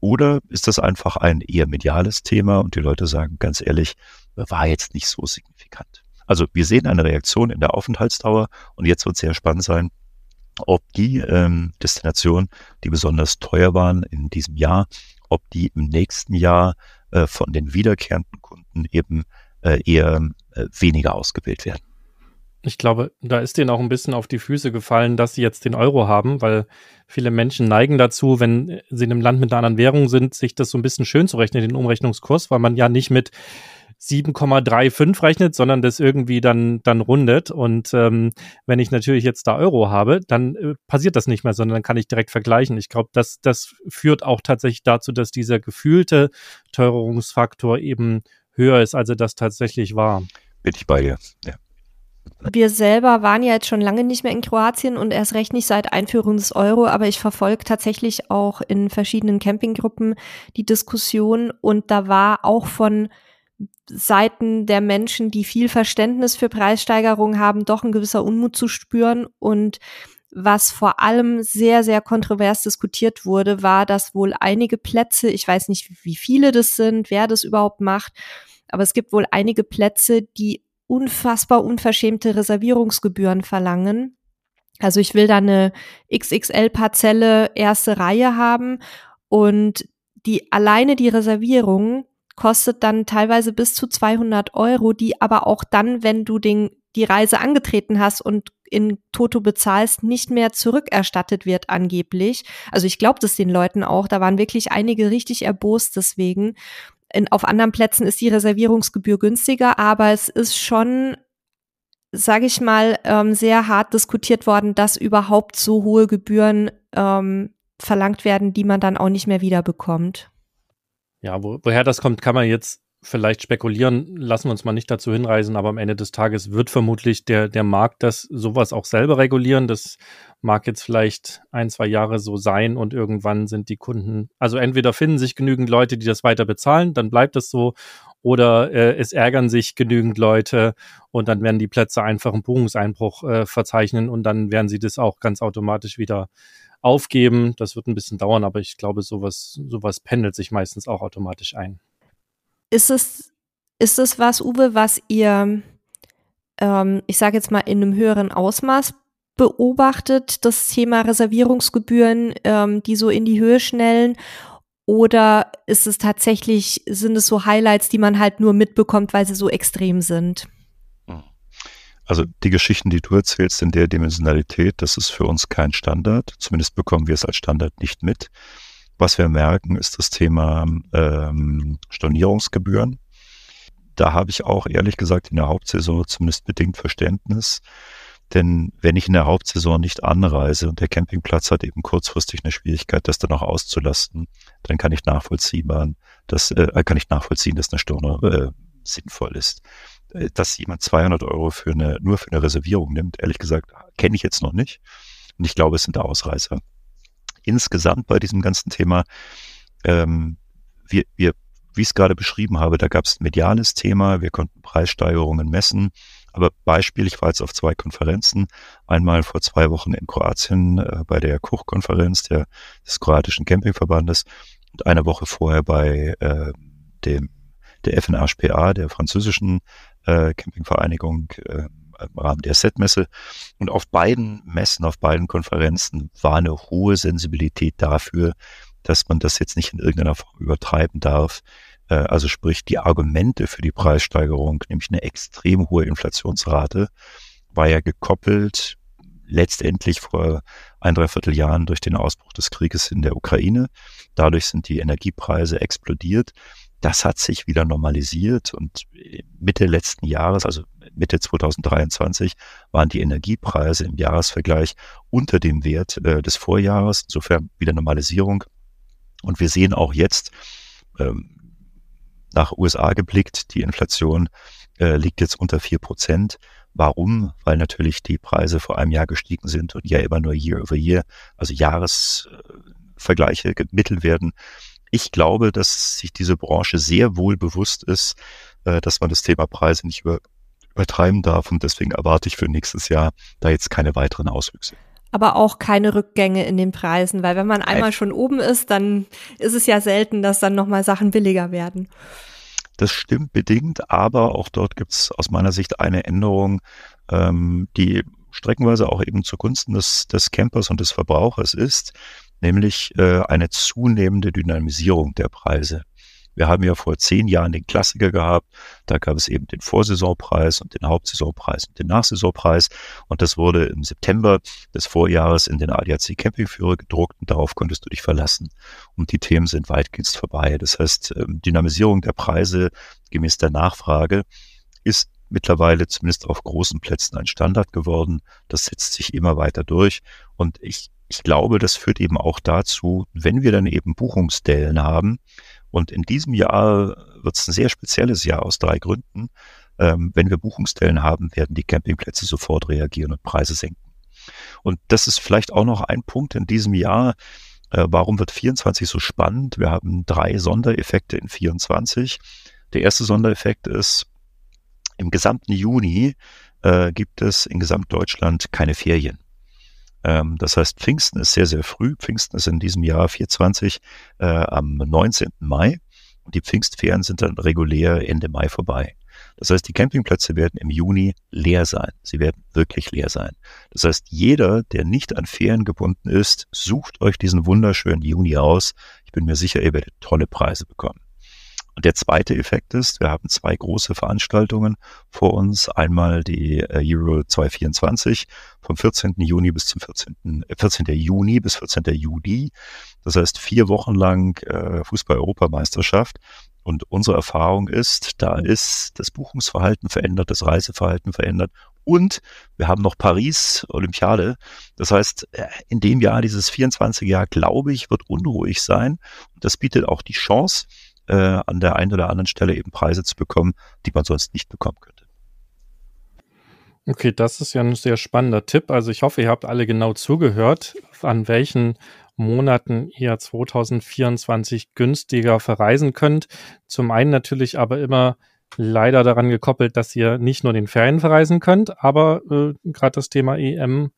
Oder ist das einfach ein eher mediales Thema und die Leute sagen ganz ehrlich, war jetzt nicht so signifikant. Also wir sehen eine Reaktion in der Aufenthaltsdauer und jetzt wird es sehr spannend sein, ob die ähm, Destinationen, die besonders teuer waren in diesem Jahr, ob die im nächsten Jahr äh, von den wiederkehrenden Kunden eben äh, eher äh, weniger ausgewählt werden. Ich glaube, da ist denen auch ein bisschen auf die Füße gefallen, dass sie jetzt den Euro haben, weil viele Menschen neigen dazu, wenn sie in einem Land mit einer anderen Währung sind, sich das so ein bisschen schön zu rechnen, den Umrechnungskurs, weil man ja nicht mit 7,35 rechnet, sondern das irgendwie dann, dann rundet. Und ähm, wenn ich natürlich jetzt da Euro habe, dann äh, passiert das nicht mehr, sondern dann kann ich direkt vergleichen. Ich glaube, das, das führt auch tatsächlich dazu, dass dieser gefühlte Teuerungsfaktor eben höher ist, als er das tatsächlich war. Bin ich bei dir, ja. Wir selber waren ja jetzt schon lange nicht mehr in Kroatien und erst recht nicht seit Einführung des Euro, aber ich verfolge tatsächlich auch in verschiedenen Campinggruppen die Diskussion und da war auch von Seiten der Menschen, die viel Verständnis für Preissteigerungen haben, doch ein gewisser Unmut zu spüren und was vor allem sehr, sehr kontrovers diskutiert wurde, war, dass wohl einige Plätze, ich weiß nicht, wie viele das sind, wer das überhaupt macht, aber es gibt wohl einige Plätze, die unfassbar unverschämte Reservierungsgebühren verlangen. Also ich will da eine XXL-Parzelle erste Reihe haben und die alleine die Reservierung kostet dann teilweise bis zu 200 Euro, die aber auch dann, wenn du den, die Reise angetreten hast und in Toto bezahlst, nicht mehr zurückerstattet wird angeblich. Also ich glaube das den Leuten auch. Da waren wirklich einige richtig erbost deswegen. In, auf anderen Plätzen ist die Reservierungsgebühr günstiger, aber es ist schon, sage ich mal, ähm, sehr hart diskutiert worden, dass überhaupt so hohe Gebühren ähm, verlangt werden, die man dann auch nicht mehr wiederbekommt. Ja, wo, woher das kommt, kann man jetzt vielleicht spekulieren, lassen wir uns mal nicht dazu hinreisen, aber am Ende des Tages wird vermutlich der, der Markt das sowas auch selber regulieren. Das mag jetzt vielleicht ein, zwei Jahre so sein und irgendwann sind die Kunden, also entweder finden sich genügend Leute, die das weiter bezahlen, dann bleibt es so, oder äh, es ärgern sich genügend Leute und dann werden die Plätze einfach einen Buchungseinbruch äh, verzeichnen und dann werden sie das auch ganz automatisch wieder aufgeben. Das wird ein bisschen dauern, aber ich glaube, sowas, sowas pendelt sich meistens auch automatisch ein. Ist es, ist es was, Uwe, was ihr, ähm, ich sage jetzt mal, in einem höheren Ausmaß beobachtet, das Thema Reservierungsgebühren, ähm, die so in die Höhe schnellen? Oder ist es tatsächlich, sind es so Highlights, die man halt nur mitbekommt, weil sie so extrem sind? Also die Geschichten, die du erzählst in der Dimensionalität, das ist für uns kein Standard. Zumindest bekommen wir es als Standard nicht mit. Was wir merken, ist das Thema ähm, Stornierungsgebühren. Da habe ich auch ehrlich gesagt in der Hauptsaison zumindest bedingt Verständnis. Denn wenn ich in der Hauptsaison nicht anreise und der Campingplatz hat eben kurzfristig eine Schwierigkeit, das dann auch auszulasten, dann kann ich nachvollziehen, dass, äh, kann ich nachvollziehen, dass eine Storno äh, sinnvoll ist. Dass jemand 200 Euro für eine, nur für eine Reservierung nimmt, ehrlich gesagt, kenne ich jetzt noch nicht. Und ich glaube, es sind Ausreißer insgesamt bei diesem ganzen Thema, ähm, wir, wir, wie ich es gerade beschrieben habe, da gab es ein mediales Thema, wir konnten Preissteigerungen messen. Aber Beispiel, ich war jetzt auf zwei Konferenzen, einmal vor zwei Wochen in Kroatien äh, bei der Kuch-Konferenz der, des kroatischen Campingverbandes und eine Woche vorher bei äh, dem der FNHPA, der französischen äh, Campingvereinigung, äh, im Rahmen der Setmesse. Und auf beiden Messen, auf beiden Konferenzen war eine hohe Sensibilität dafür, dass man das jetzt nicht in irgendeiner Form übertreiben darf. Äh, also sprich, die Argumente für die Preissteigerung, nämlich eine extrem hohe Inflationsrate, war ja gekoppelt letztendlich vor ein, dreiviertel Jahren durch den Ausbruch des Krieges in der Ukraine. Dadurch sind die Energiepreise explodiert. Das hat sich wieder normalisiert und Mitte letzten Jahres, also Mitte 2023, waren die Energiepreise im Jahresvergleich unter dem Wert äh, des Vorjahres, insofern wieder Normalisierung. Und wir sehen auch jetzt, ähm, nach USA geblickt, die Inflation äh, liegt jetzt unter vier Prozent. Warum? Weil natürlich die Preise vor einem Jahr gestiegen sind und ja immer nur Year over Year, also Jahresvergleiche gemittelt werden. Ich glaube, dass sich diese Branche sehr wohl bewusst ist, äh, dass man das Thema Preise nicht über, übertreiben darf. Und deswegen erwarte ich für nächstes Jahr da jetzt keine weiteren Auswüchse. Aber auch keine Rückgänge in den Preisen, weil wenn man einmal schon oben ist, dann ist es ja selten, dass dann nochmal Sachen billiger werden. Das stimmt bedingt, aber auch dort gibt es aus meiner Sicht eine Änderung, ähm, die streckenweise auch eben zugunsten des, des Campers und des Verbrauchers ist nämlich äh, eine zunehmende Dynamisierung der Preise. Wir haben ja vor zehn Jahren den Klassiker gehabt. Da gab es eben den Vorsaisonpreis und den Hauptsaisonpreis und den Nachsaisonpreis. Und das wurde im September des Vorjahres in den ADAC Campingführer gedruckt und darauf konntest du dich verlassen. Und die Themen sind weitgehend vorbei. Das heißt, ähm, Dynamisierung der Preise gemäß der Nachfrage ist mittlerweile zumindest auf großen Plätzen ein Standard geworden. Das setzt sich immer weiter durch. Und ich ich glaube, das führt eben auch dazu, wenn wir dann eben Buchungsstellen haben, und in diesem Jahr wird es ein sehr spezielles Jahr aus drei Gründen. Ähm, wenn wir Buchungsstellen haben, werden die Campingplätze sofort reagieren und Preise senken. Und das ist vielleicht auch noch ein Punkt in diesem Jahr. Äh, warum wird 24 so spannend? Wir haben drei Sondereffekte in 24. Der erste Sondereffekt ist, im gesamten Juni äh, gibt es in Gesamtdeutschland keine Ferien. Ähm, das heißt, Pfingsten ist sehr, sehr früh. Pfingsten ist in diesem Jahr 420 äh, am 19. Mai. Und die Pfingstferien sind dann regulär Ende Mai vorbei. Das heißt, die Campingplätze werden im Juni leer sein. Sie werden wirklich leer sein. Das heißt, jeder, der nicht an Ferien gebunden ist, sucht euch diesen wunderschönen Juni aus. Ich bin mir sicher, ihr werdet tolle Preise bekommen. Und der zweite Effekt ist, wir haben zwei große Veranstaltungen vor uns. Einmal die äh, Euro 224 vom 14. Juni bis zum 14. 14. Äh, Juni bis 14. Juli. Das heißt vier Wochen lang äh, Fußball-Europameisterschaft. Und unsere Erfahrung ist, da ist das Buchungsverhalten verändert, das Reiseverhalten verändert und wir haben noch Paris, Olympiade. Das heißt, in dem Jahr, dieses 24 Jahr, glaube ich, wird unruhig sein. Und das bietet auch die Chance, äh, an der einen oder anderen Stelle eben Preise zu bekommen, die man sonst nicht bekommen könnte. Okay, das ist ja ein sehr spannender Tipp. Also ich hoffe, ihr habt alle genau zugehört, an welchen Monaten ihr 2024 günstiger verreisen könnt. Zum einen natürlich aber immer leider daran gekoppelt, dass ihr nicht nur den Ferien verreisen könnt, aber äh, gerade das Thema EM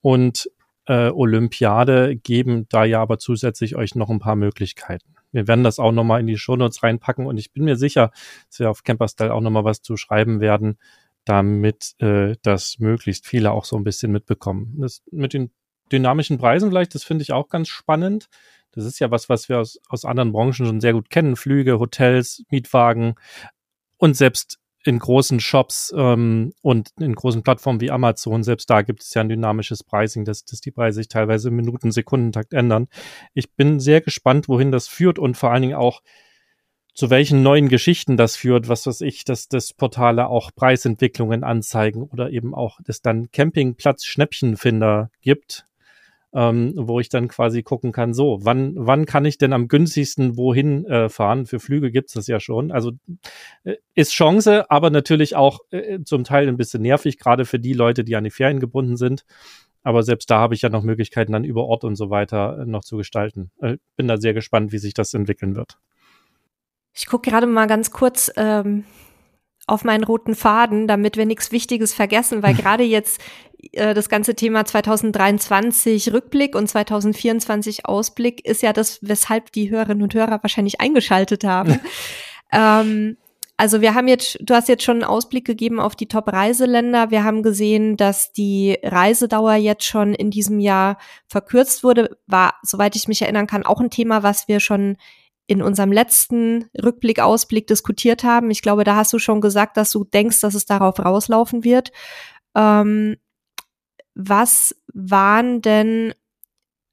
und äh, Olympiade geben da ja aber zusätzlich euch noch ein paar Möglichkeiten. Wir werden das auch nochmal in die Shownotes reinpacken und ich bin mir sicher, dass wir auf Camperstyle auch nochmal was zu schreiben werden, damit äh, das möglichst viele auch so ein bisschen mitbekommen. Das mit den dynamischen Preisen vielleicht, das finde ich auch ganz spannend. Das ist ja was, was wir aus, aus anderen Branchen schon sehr gut kennen. Flüge, Hotels, Mietwagen und selbst in großen Shops ähm, und in großen Plattformen wie Amazon, selbst da gibt es ja ein dynamisches Pricing, dass, dass die Preise sich teilweise im Minuten, Sekundentakt ändern. Ich bin sehr gespannt, wohin das führt und vor allen Dingen auch, zu welchen neuen Geschichten das führt, was weiß ich, dass das Portale auch Preisentwicklungen anzeigen oder eben auch, dass dann Campingplatz Schnäppchenfinder gibt, ähm, wo ich dann quasi gucken kann, so, wann, wann kann ich denn am günstigsten wohin äh, fahren? Für Flüge gibt's das ja schon. Also äh, ist Chance, aber natürlich auch äh, zum Teil ein bisschen nervig, gerade für die Leute, die an die Ferien gebunden sind. Aber selbst da habe ich ja noch Möglichkeiten, dann über Ort und so weiter äh, noch zu gestalten. Äh, bin da sehr gespannt, wie sich das entwickeln wird. Ich gucke gerade mal ganz kurz ähm, auf meinen roten Faden, damit wir nichts Wichtiges vergessen, weil gerade jetzt äh, das ganze Thema 2023 Rückblick und 2024 Ausblick ist ja das, weshalb die Hörerinnen und Hörer wahrscheinlich eingeschaltet haben. ähm, also wir haben jetzt, du hast jetzt schon einen Ausblick gegeben auf die Top-Reiseländer. Wir haben gesehen, dass die Reisedauer jetzt schon in diesem Jahr verkürzt wurde. War, soweit ich mich erinnern kann, auch ein Thema, was wir schon in unserem letzten Rückblick, Ausblick diskutiert haben. Ich glaube, da hast du schon gesagt, dass du denkst, dass es darauf rauslaufen wird. Ähm, was waren denn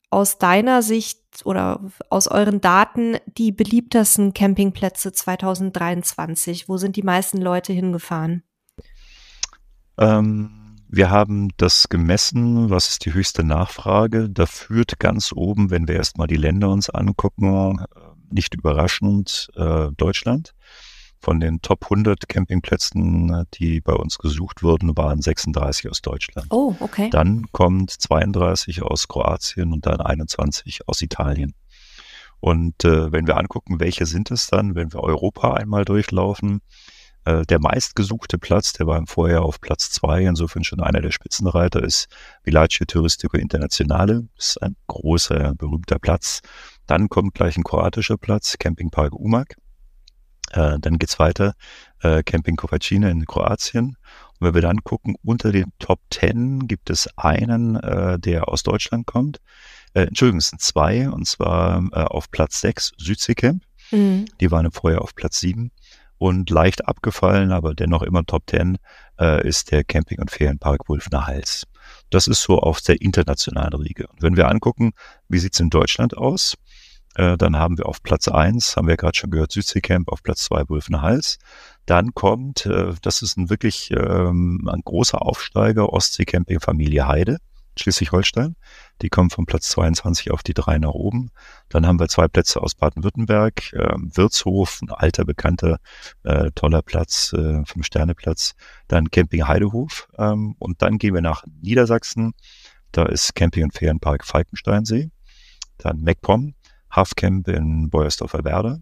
aus deiner Sicht oder aus euren Daten die beliebtesten Campingplätze 2023? Wo sind die meisten Leute hingefahren? Ähm, wir haben das gemessen, was ist die höchste Nachfrage. Da führt ganz oben, wenn wir erstmal die Länder uns angucken, äh, nicht überraschend äh, Deutschland. Von den Top 100 Campingplätzen, die bei uns gesucht wurden, waren 36 aus Deutschland. Oh, okay. Dann kommt 32 aus Kroatien und dann 21 aus Italien. Und äh, wenn wir angucken, welche sind es dann, wenn wir Europa einmal durchlaufen, äh, der meistgesuchte Platz, der war im Vorjahr auf Platz zwei, insofern schon einer der Spitzenreiter, ist Villaggio Turistico Internazionale. Das ist ein großer, berühmter Platz. Dann kommt gleich ein kroatischer Platz, Campingpark Umag. Äh, dann geht's weiter, äh, Camping Kovacina in Kroatien. Und wenn wir dann gucken, unter den Top 10 gibt es einen, äh, der aus Deutschland kommt. Äh, Entschuldigung, es sind zwei, und zwar äh, auf Platz 6 Südseecamp. Mhm. Die waren vorher auf Platz 7. Und leicht abgefallen, aber dennoch immer Top 10, äh, ist der Camping- und Ferienpark Wulfner Hals. Das ist so auf der internationalen Riege. Und wenn wir angucken, wie sieht's in Deutschland aus, äh, dann haben wir auf Platz eins haben wir gerade schon gehört, Südseecamp, auf Platz zwei Wulfner Hals. Dann kommt, äh, das ist ein wirklich ähm, ein großer Aufsteiger, Ostseecamping Familie Heide, Schleswig-Holstein. Die kommen von Platz 22 auf die drei nach oben. Dann haben wir zwei Plätze aus Baden-Württemberg, äh, Wirtshof, ein alter, bekannter, äh, toller Platz, äh, Fünf-Sterne-Platz. Dann Camping Heidehof ähm, und dann gehen wir nach Niedersachsen. Da ist Camping- und Ferienpark Falkensteinsee. Dann MacPom, Hafcamp in Beuersdorfer Werder.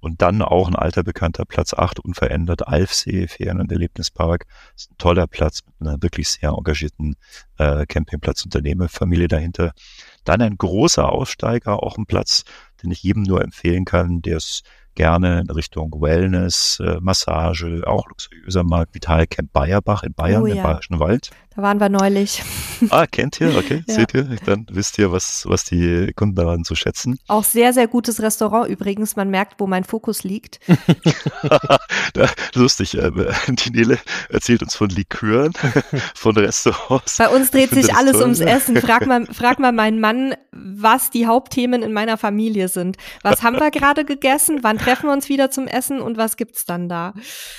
Und dann auch ein alter bekannter Platz 8, unverändert, Alfsee, Ferien- und Erlebnispark. Das ist ein toller Platz mit einer wirklich sehr engagierten äh, Campingplatzunternehmerfamilie dahinter. Dann ein großer Aussteiger, auch ein Platz, den ich jedem nur empfehlen kann, der es gerne in Richtung Wellness, äh, Massage, auch luxuriöser Markt, Vital Camp Bayerbach in Bayern, oh, ja. im Bayerischen Wald. Da waren wir neulich. Ah, kennt ihr? Okay, ja. seht ihr? Dann wisst ihr, was, was die Kunden daran zu schätzen. Auch sehr, sehr gutes Restaurant übrigens. Man merkt, wo mein Fokus liegt. lustig. Äh, die Nele erzählt uns von Likören, von Restaurants. Bei uns dreht sich alles toll. ums Essen. Frag mal, frag mal meinen Mann, was die Hauptthemen in meiner Familie sind. Was haben wir gerade gegessen? Wann treffen wir uns wieder zum Essen und was gibt's dann da?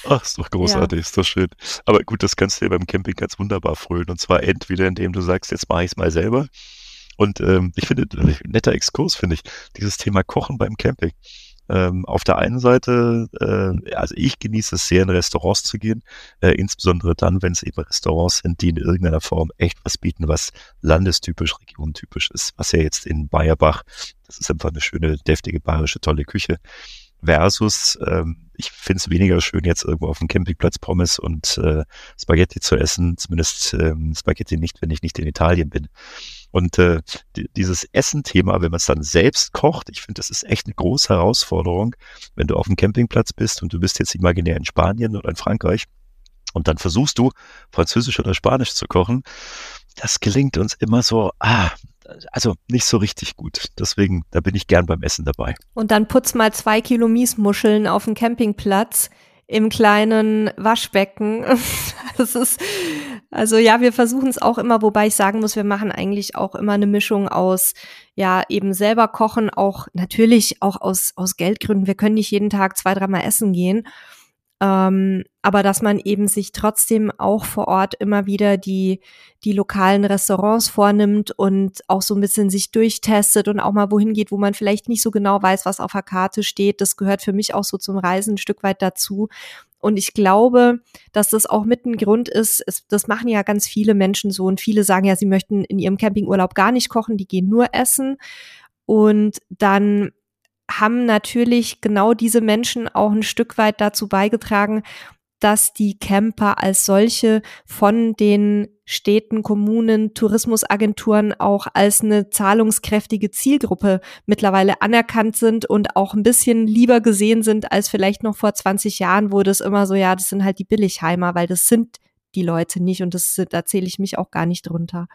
Ach, ist doch großartig, ja. ist doch schön. Aber gut, das kannst du ja beim Camping ganz wunderbar frönen. Und zwar entweder, indem du sagst, jetzt mache ich es mal selber. Und ähm, ich finde, netter Exkurs, finde ich, dieses Thema Kochen beim Camping. Ähm, auf der einen Seite, äh, also ich genieße es sehr, in Restaurants zu gehen, äh, insbesondere dann, wenn es eben Restaurants sind, die in irgendeiner Form echt was bieten, was landestypisch, regiontypisch ist. Was ja jetzt in Bayerbach, das ist einfach eine schöne, deftige, bayerische, tolle Küche versus ähm, ich finde es weniger schön, jetzt irgendwo auf dem Campingplatz Pommes und äh, Spaghetti zu essen, zumindest ähm, Spaghetti nicht, wenn ich nicht in Italien bin. Und äh, dieses Essen-Thema, wenn man es dann selbst kocht, ich finde, das ist echt eine große Herausforderung, wenn du auf dem Campingplatz bist und du bist jetzt imaginär in Spanien oder in Frankreich und dann versuchst du Französisch oder Spanisch zu kochen. Das gelingt uns immer so, ah, also nicht so richtig gut. Deswegen, da bin ich gern beim Essen dabei. Und dann putz mal zwei Kilo Miesmuscheln auf dem Campingplatz im kleinen Waschbecken. Das ist, also ja, wir versuchen es auch immer, wobei ich sagen muss, wir machen eigentlich auch immer eine Mischung aus, ja, eben selber kochen, auch natürlich auch aus, aus Geldgründen. Wir können nicht jeden Tag zwei, dreimal essen gehen. Ähm, aber dass man eben sich trotzdem auch vor Ort immer wieder die, die lokalen Restaurants vornimmt und auch so ein bisschen sich durchtestet und auch mal wohin geht, wo man vielleicht nicht so genau weiß, was auf der Karte steht. Das gehört für mich auch so zum Reisen ein Stück weit dazu. Und ich glaube, dass das auch mit ein Grund ist, es, das machen ja ganz viele Menschen so und viele sagen ja, sie möchten in ihrem Campingurlaub gar nicht kochen, die gehen nur essen. Und dann haben natürlich genau diese Menschen auch ein Stück weit dazu beigetragen, dass die Camper als solche von den Städten, Kommunen, Tourismusagenturen auch als eine zahlungskräftige Zielgruppe mittlerweile anerkannt sind und auch ein bisschen lieber gesehen sind als vielleicht noch vor 20 Jahren, wo das immer so, ja, das sind halt die Billigheimer, weil das sind die Leute nicht und das, da zähle ich mich auch gar nicht drunter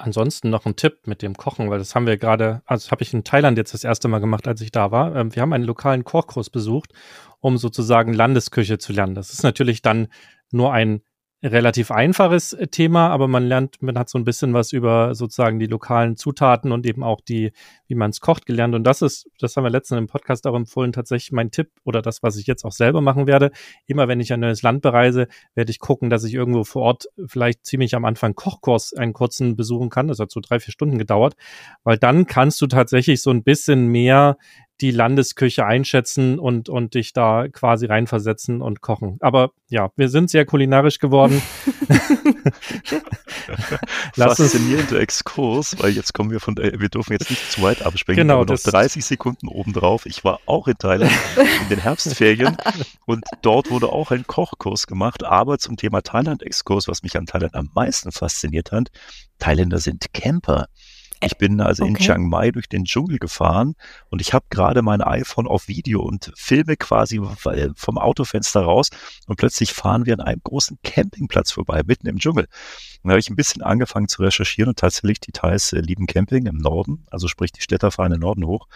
ansonsten noch ein Tipp mit dem Kochen, weil das haben wir gerade, also habe ich in Thailand jetzt das erste Mal gemacht, als ich da war. Ähm, wir haben einen lokalen Kochkurs besucht, um sozusagen Landesküche zu lernen. Das ist natürlich dann nur ein relativ einfaches äh, Thema, aber man lernt, man hat so ein bisschen was über sozusagen die lokalen Zutaten und eben auch die, wie man es kocht, gelernt. Und das ist, das haben wir letztens im Podcast auch empfohlen, tatsächlich mein Tipp oder das, was ich jetzt auch selber machen werde. Immer wenn ich ein neues Land bereise, werde ich gucken, dass ich irgendwo vor Ort vielleicht ziemlich am Anfang Kochkurs einen kurzen besuchen kann. Das hat so drei, vier Stunden gedauert, weil dann kannst du tatsächlich so ein bisschen mehr die Landesküche einschätzen und, und dich da quasi reinversetzen und kochen. Aber ja, wir sind sehr kulinarisch geworden. Faszinierender Exkurs, weil jetzt kommen wir von, wir dürfen jetzt nicht zu weit abspringen, genau, aber noch 30 Sekunden obendrauf. Ich war auch in Thailand in den Herbstferien und dort wurde auch ein Kochkurs gemacht, aber zum Thema Thailand-Exkurs, was mich an Thailand am meisten fasziniert hat, Thailänder sind Camper. Ich bin also okay. in Chiang Mai durch den Dschungel gefahren und ich habe gerade mein iPhone auf Video und filme quasi vom Autofenster raus und plötzlich fahren wir an einem großen Campingplatz vorbei, mitten im Dschungel. Dann habe ich ein bisschen angefangen zu recherchieren und tatsächlich die Thais äh, lieben Camping im Norden, also sprich die Städter fahren den Norden hoch.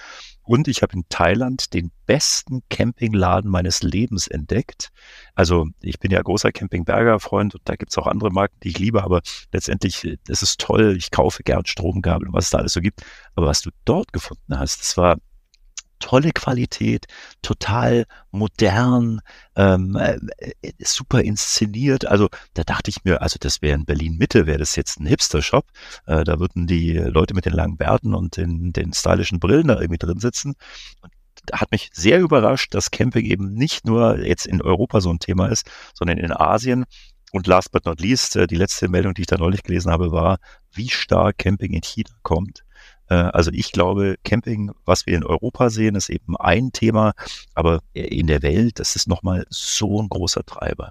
Und ich habe in Thailand den besten Campingladen meines Lebens entdeckt. Also ich bin ja großer Campingberger-Freund und da gibt's auch andere Marken, die ich liebe, aber letztendlich, äh, es ist toll, ich kaufe gern Stromgabel und was es da alles so gibt. Aber was du dort gefunden hast, das war tolle Qualität, total modern, ähm, äh, äh, super inszeniert. Also da dachte ich mir, also das wäre in Berlin Mitte, wäre das jetzt ein Hipster-Shop. Äh, da würden die Leute mit den langen Bärten und den, den stylischen Brillen da irgendwie drin sitzen. Hat mich sehr überrascht, dass Camping eben nicht nur jetzt in Europa so ein Thema ist, sondern in Asien. Und last but not least, äh, die letzte Meldung, die ich da neulich gelesen habe, war, wie stark Camping in China kommt. Äh, also ich glaube, Camping, was wir in Europa sehen, ist eben ein Thema, aber in der Welt, das ist nochmal so ein großer Treiber.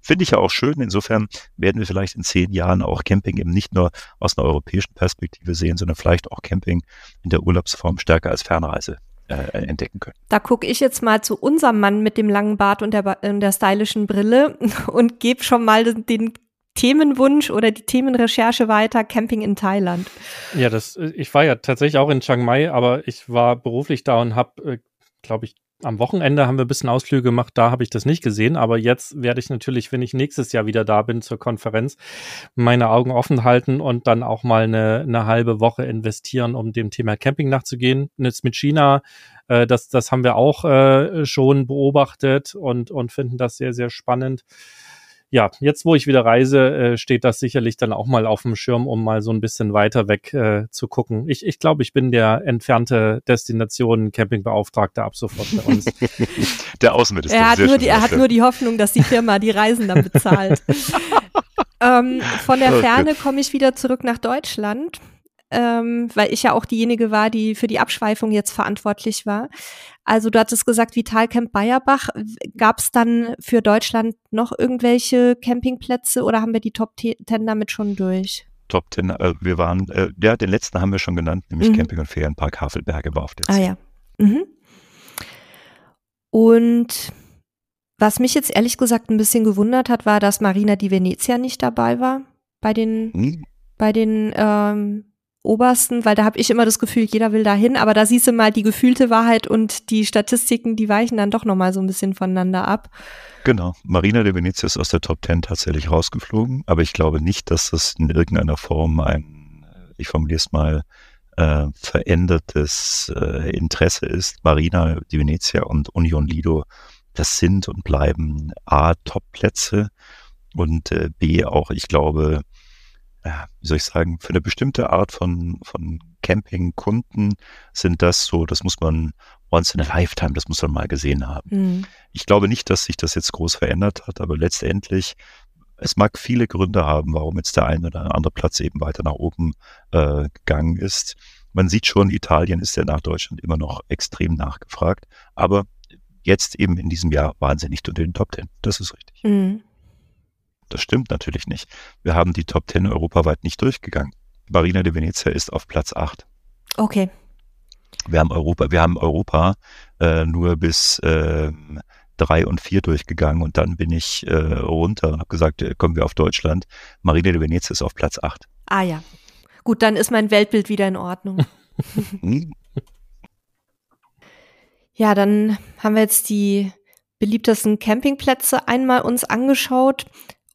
Finde ich ja auch schön. Insofern werden wir vielleicht in zehn Jahren auch Camping eben nicht nur aus einer europäischen Perspektive sehen, sondern vielleicht auch Camping in der Urlaubsform stärker als Fernreise äh, entdecken können. Da gucke ich jetzt mal zu unserem Mann mit dem langen Bart und der, und der stylischen Brille und gebe schon mal den Themenwunsch oder die Themenrecherche weiter, Camping in Thailand. Ja, das, ich war ja tatsächlich auch in Chiang Mai, aber ich war beruflich da und habe, äh, glaube ich, am Wochenende haben wir ein bisschen Ausflüge gemacht, da habe ich das nicht gesehen, aber jetzt werde ich natürlich, wenn ich nächstes Jahr wieder da bin zur Konferenz, meine Augen offen halten und dann auch mal eine, eine halbe Woche investieren, um dem Thema Camping nachzugehen. Jetzt mit China, äh, das, das haben wir auch äh, schon beobachtet und, und finden das sehr, sehr spannend ja, jetzt wo ich wieder reise, äh, steht das sicherlich dann auch mal auf dem Schirm, um mal so ein bisschen weiter weg äh, zu gucken. Ich, ich glaube, ich bin der entfernte Destination Campingbeauftragte ab sofort bei uns. der Außenminister. Er hat, nur die, er hat nur die Hoffnung, dass die Firma die Reisen dann bezahlt. ähm, von der Ferne komme ich wieder zurück nach Deutschland ähm, weil ich ja auch diejenige war, die für die Abschweifung jetzt verantwortlich war. Also du hattest gesagt, Vitalcamp Bayerbach. Gab es dann für Deutschland noch irgendwelche Campingplätze oder haben wir die Top Ten damit schon durch? Top Ten, äh, wir waren, äh, ja, den letzten haben wir schon genannt, nämlich mhm. Camping und Ferienpark Havelberge war auf der Ah ja. Mhm. Und was mich jetzt ehrlich gesagt ein bisschen gewundert hat, war, dass Marina di Venezia nicht dabei war bei den, mhm. bei den ähm, obersten, weil da habe ich immer das Gefühl, jeder will dahin, aber da siehst du mal die gefühlte Wahrheit und die Statistiken, die weichen dann doch nochmal so ein bisschen voneinander ab. Genau. Marina de Venezia ist aus der Top 10 tatsächlich rausgeflogen, aber ich glaube nicht, dass das in irgendeiner Form ein, ich formuliere es mal, äh, verändertes äh, Interesse ist. Marina de Venezia und Union Lido, das sind und bleiben A, Top-Plätze und äh, B, auch, ich glaube, wie soll ich sagen, für eine bestimmte Art von, von Campingkunden sind das so, das muss man once in a lifetime, das muss man mal gesehen haben. Mhm. Ich glaube nicht, dass sich das jetzt groß verändert hat, aber letztendlich, es mag viele Gründe haben, warum jetzt der eine oder andere Platz eben weiter nach oben äh, gegangen ist. Man sieht schon, Italien ist ja nach Deutschland immer noch extrem nachgefragt, aber jetzt eben in diesem Jahr waren sie nicht unter den Top Ten. Das ist richtig. Mhm. Das stimmt natürlich nicht. Wir haben die Top 10 europaweit nicht durchgegangen. Marina de Venezia ist auf Platz 8. Okay. Wir haben Europa, wir haben Europa äh, nur bis äh, drei und vier durchgegangen und dann bin ich äh, runter und habe gesagt, äh, kommen wir auf Deutschland. Marina de Venezia ist auf Platz 8. Ah ja. Gut, dann ist mein Weltbild wieder in Ordnung. Hm? ja, dann haben wir jetzt die beliebtesten Campingplätze einmal uns angeschaut.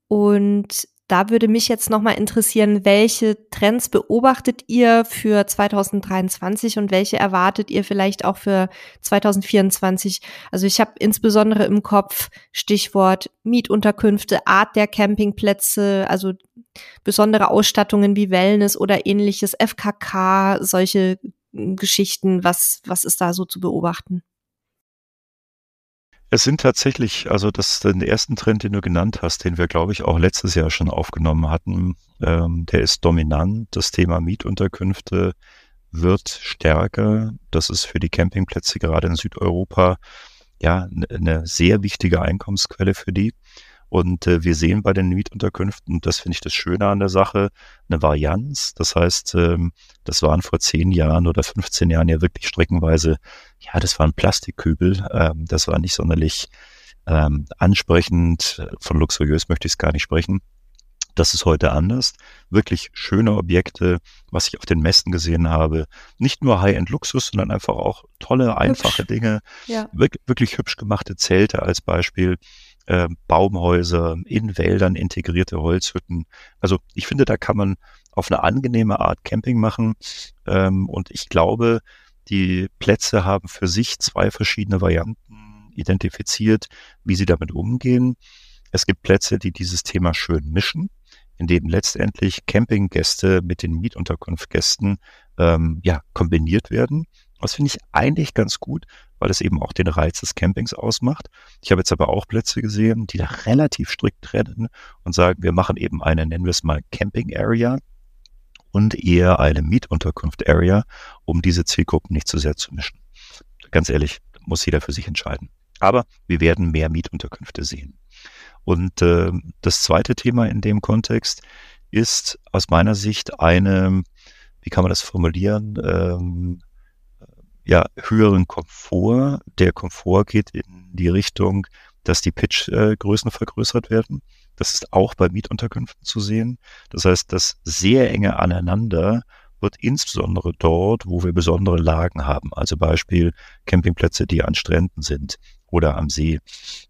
Und da würde mich jetzt nochmal interessieren, welche Trends beobachtet ihr für 2023 und welche erwartet ihr vielleicht auch für 2024? Also ich habe insbesondere im Kopf Stichwort Mietunterkünfte, Art der Campingplätze, also besondere Ausstattungen wie Wellness oder ähnliches, FKK, solche Geschichten. Was, was ist da so zu beobachten? Es sind tatsächlich, also das den ersten Trend, den du genannt hast, den wir, glaube ich, auch letztes Jahr schon aufgenommen hatten, ähm, der ist dominant. Das Thema Mietunterkünfte wird stärker. Das ist für die Campingplätze gerade in Südeuropa ja eine sehr wichtige Einkommensquelle für die. Und äh, wir sehen bei den Mietunterkünften, das finde ich das Schöne an der Sache, eine Varianz. Das heißt, ähm, das waren vor zehn Jahren oder 15 Jahren ja wirklich streckenweise, ja, das waren Plastikkübel. Ähm, das war nicht sonderlich ähm, ansprechend. Von luxuriös möchte ich es gar nicht sprechen. Das ist heute anders. Wirklich schöne Objekte, was ich auf den Messen gesehen habe. Nicht nur High-End-Luxus, sondern einfach auch tolle, einfache hübsch. Dinge. Ja. Wir wirklich hübsch gemachte Zelte als Beispiel äh, Baumhäuser, in Wäldern integrierte Holzhütten. Also ich finde, da kann man auf eine angenehme Art Camping machen. Ähm, und ich glaube, die Plätze haben für sich zwei verschiedene Varianten identifiziert, wie sie damit umgehen. Es gibt Plätze, die dieses Thema schön mischen, in denen letztendlich Campinggäste mit den Mietunterkunftgästen ähm, ja, kombiniert werden. Das finde ich eigentlich ganz gut, weil es eben auch den Reiz des Campings ausmacht. Ich habe jetzt aber auch Plätze gesehen, die da relativ strikt trennen und sagen, wir machen eben eine, nennen wir es mal Camping Area und eher eine Mietunterkunft Area, um diese Zielgruppen nicht zu sehr zu mischen. Ganz ehrlich, muss jeder für sich entscheiden. Aber wir werden mehr Mietunterkünfte sehen. Und äh, das zweite Thema in dem Kontext ist aus meiner Sicht eine, wie kann man das formulieren, ähm, ja, höheren Komfort. Der Komfort geht in die Richtung, dass die Pitchgrößen vergrößert werden. Das ist auch bei Mietunterkünften zu sehen. Das heißt, das sehr enge Aneinander wird insbesondere dort, wo wir besondere Lagen haben, also Beispiel Campingplätze, die an Stränden sind oder am See,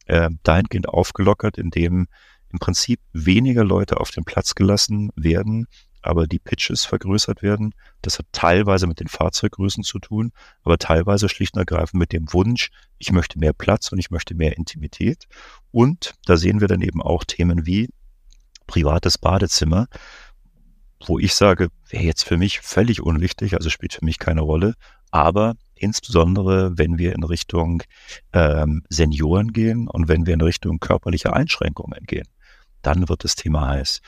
äh, dahingehend aufgelockert, indem im Prinzip weniger Leute auf den Platz gelassen werden, aber die Pitches vergrößert werden. Das hat teilweise mit den Fahrzeuggrößen zu tun, aber teilweise schlicht und ergreifend mit dem Wunsch, ich möchte mehr Platz und ich möchte mehr Intimität. Und da sehen wir dann eben auch Themen wie privates Badezimmer, wo ich sage, wäre jetzt für mich völlig unwichtig, also spielt für mich keine Rolle. Aber insbesondere, wenn wir in Richtung ähm, Senioren gehen und wenn wir in Richtung körperliche Einschränkungen gehen, dann wird das Thema heiß.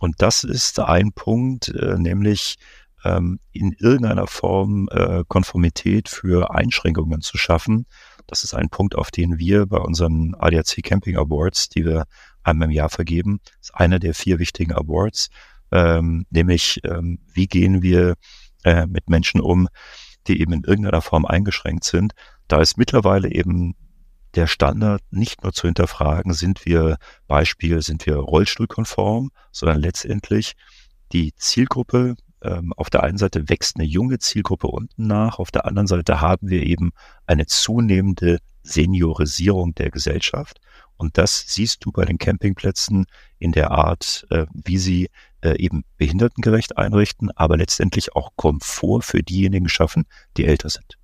Und das ist ein Punkt, äh, nämlich ähm, in irgendeiner Form äh, Konformität für Einschränkungen zu schaffen. Das ist ein Punkt, auf den wir bei unseren ADAC Camping Awards, die wir einmal im Jahr vergeben, ist einer der vier wichtigen Awards, ähm, nämlich ähm, wie gehen wir äh, mit Menschen um, die eben in irgendeiner Form eingeschränkt sind. Da ist mittlerweile eben der Standard nicht nur zu hinterfragen, sind wir Beispiel, sind wir rollstuhlkonform, sondern letztendlich die Zielgruppe, ähm, auf der einen Seite wächst eine junge Zielgruppe unten nach, auf der anderen Seite haben wir eben eine zunehmende Seniorisierung der Gesellschaft. Und das siehst du bei den Campingplätzen in der Art, äh, wie sie äh, eben behindertengerecht einrichten, aber letztendlich auch Komfort für diejenigen schaffen, die älter sind.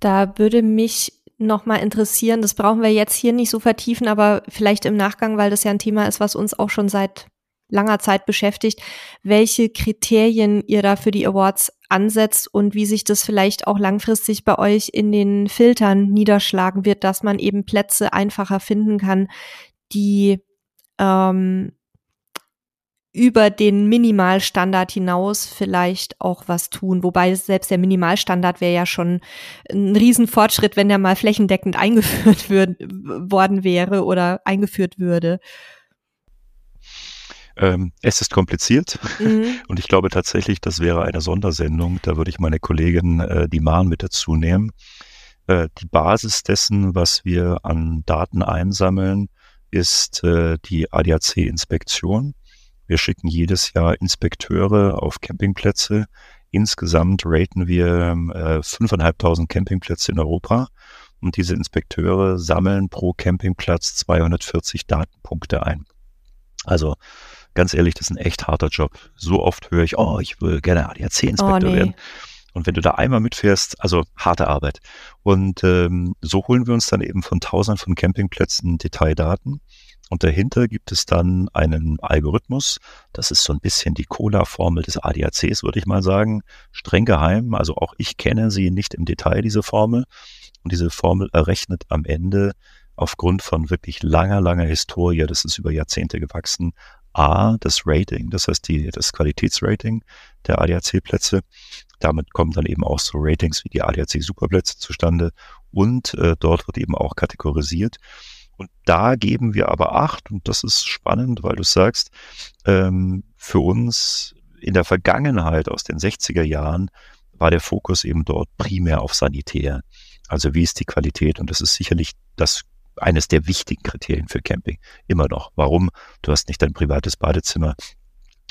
Da würde mich nochmal interessieren, das brauchen wir jetzt hier nicht so vertiefen, aber vielleicht im Nachgang, weil das ja ein Thema ist, was uns auch schon seit langer Zeit beschäftigt, welche Kriterien ihr da für die Awards ansetzt und wie sich das vielleicht auch langfristig bei euch in den Filtern niederschlagen wird, dass man eben Plätze einfacher finden kann, die ähm, über den Minimalstandard hinaus vielleicht auch was tun. Wobei selbst der Minimalstandard wäre ja schon ein Riesenfortschritt, wenn der mal flächendeckend eingeführt würd, worden wäre oder eingeführt würde. Ähm, es ist kompliziert mhm. und ich glaube tatsächlich, das wäre eine Sondersendung. Da würde ich meine Kollegin äh, die Mahn mit dazu nehmen. Äh, die Basis dessen, was wir an Daten einsammeln, ist äh, die ADAC-Inspektion. Wir schicken jedes Jahr Inspekteure auf Campingplätze. Insgesamt raten wir äh, 5.500 Campingplätze in Europa. Und diese Inspekteure sammeln pro Campingplatz 240 Datenpunkte ein. Also ganz ehrlich, das ist ein echt harter Job. So oft höre ich, oh, ich will gerne ADAC-Inspektor oh, nee. werden. Und wenn du da einmal mitfährst, also harte Arbeit. Und ähm, so holen wir uns dann eben von tausenden von Campingplätzen Detaildaten und dahinter gibt es dann einen Algorithmus. Das ist so ein bisschen die Cola-Formel des ADACs, würde ich mal sagen. Streng geheim. Also auch ich kenne sie nicht im Detail, diese Formel. Und diese Formel errechnet am Ende aufgrund von wirklich langer, langer Historie, das ist über Jahrzehnte gewachsen, A, das Rating, das heißt die, das Qualitätsrating der ADAC-Plätze. Damit kommen dann eben auch so Ratings wie die ADAC-Superplätze zustande. Und äh, dort wird eben auch kategorisiert. Und da geben wir aber Acht, und das ist spannend, weil du sagst, ähm, für uns in der Vergangenheit aus den 60er Jahren war der Fokus eben dort primär auf Sanitär. Also wie ist die Qualität? Und das ist sicherlich das eines der wichtigen Kriterien für Camping. Immer noch. Warum? Du hast nicht dein privates Badezimmer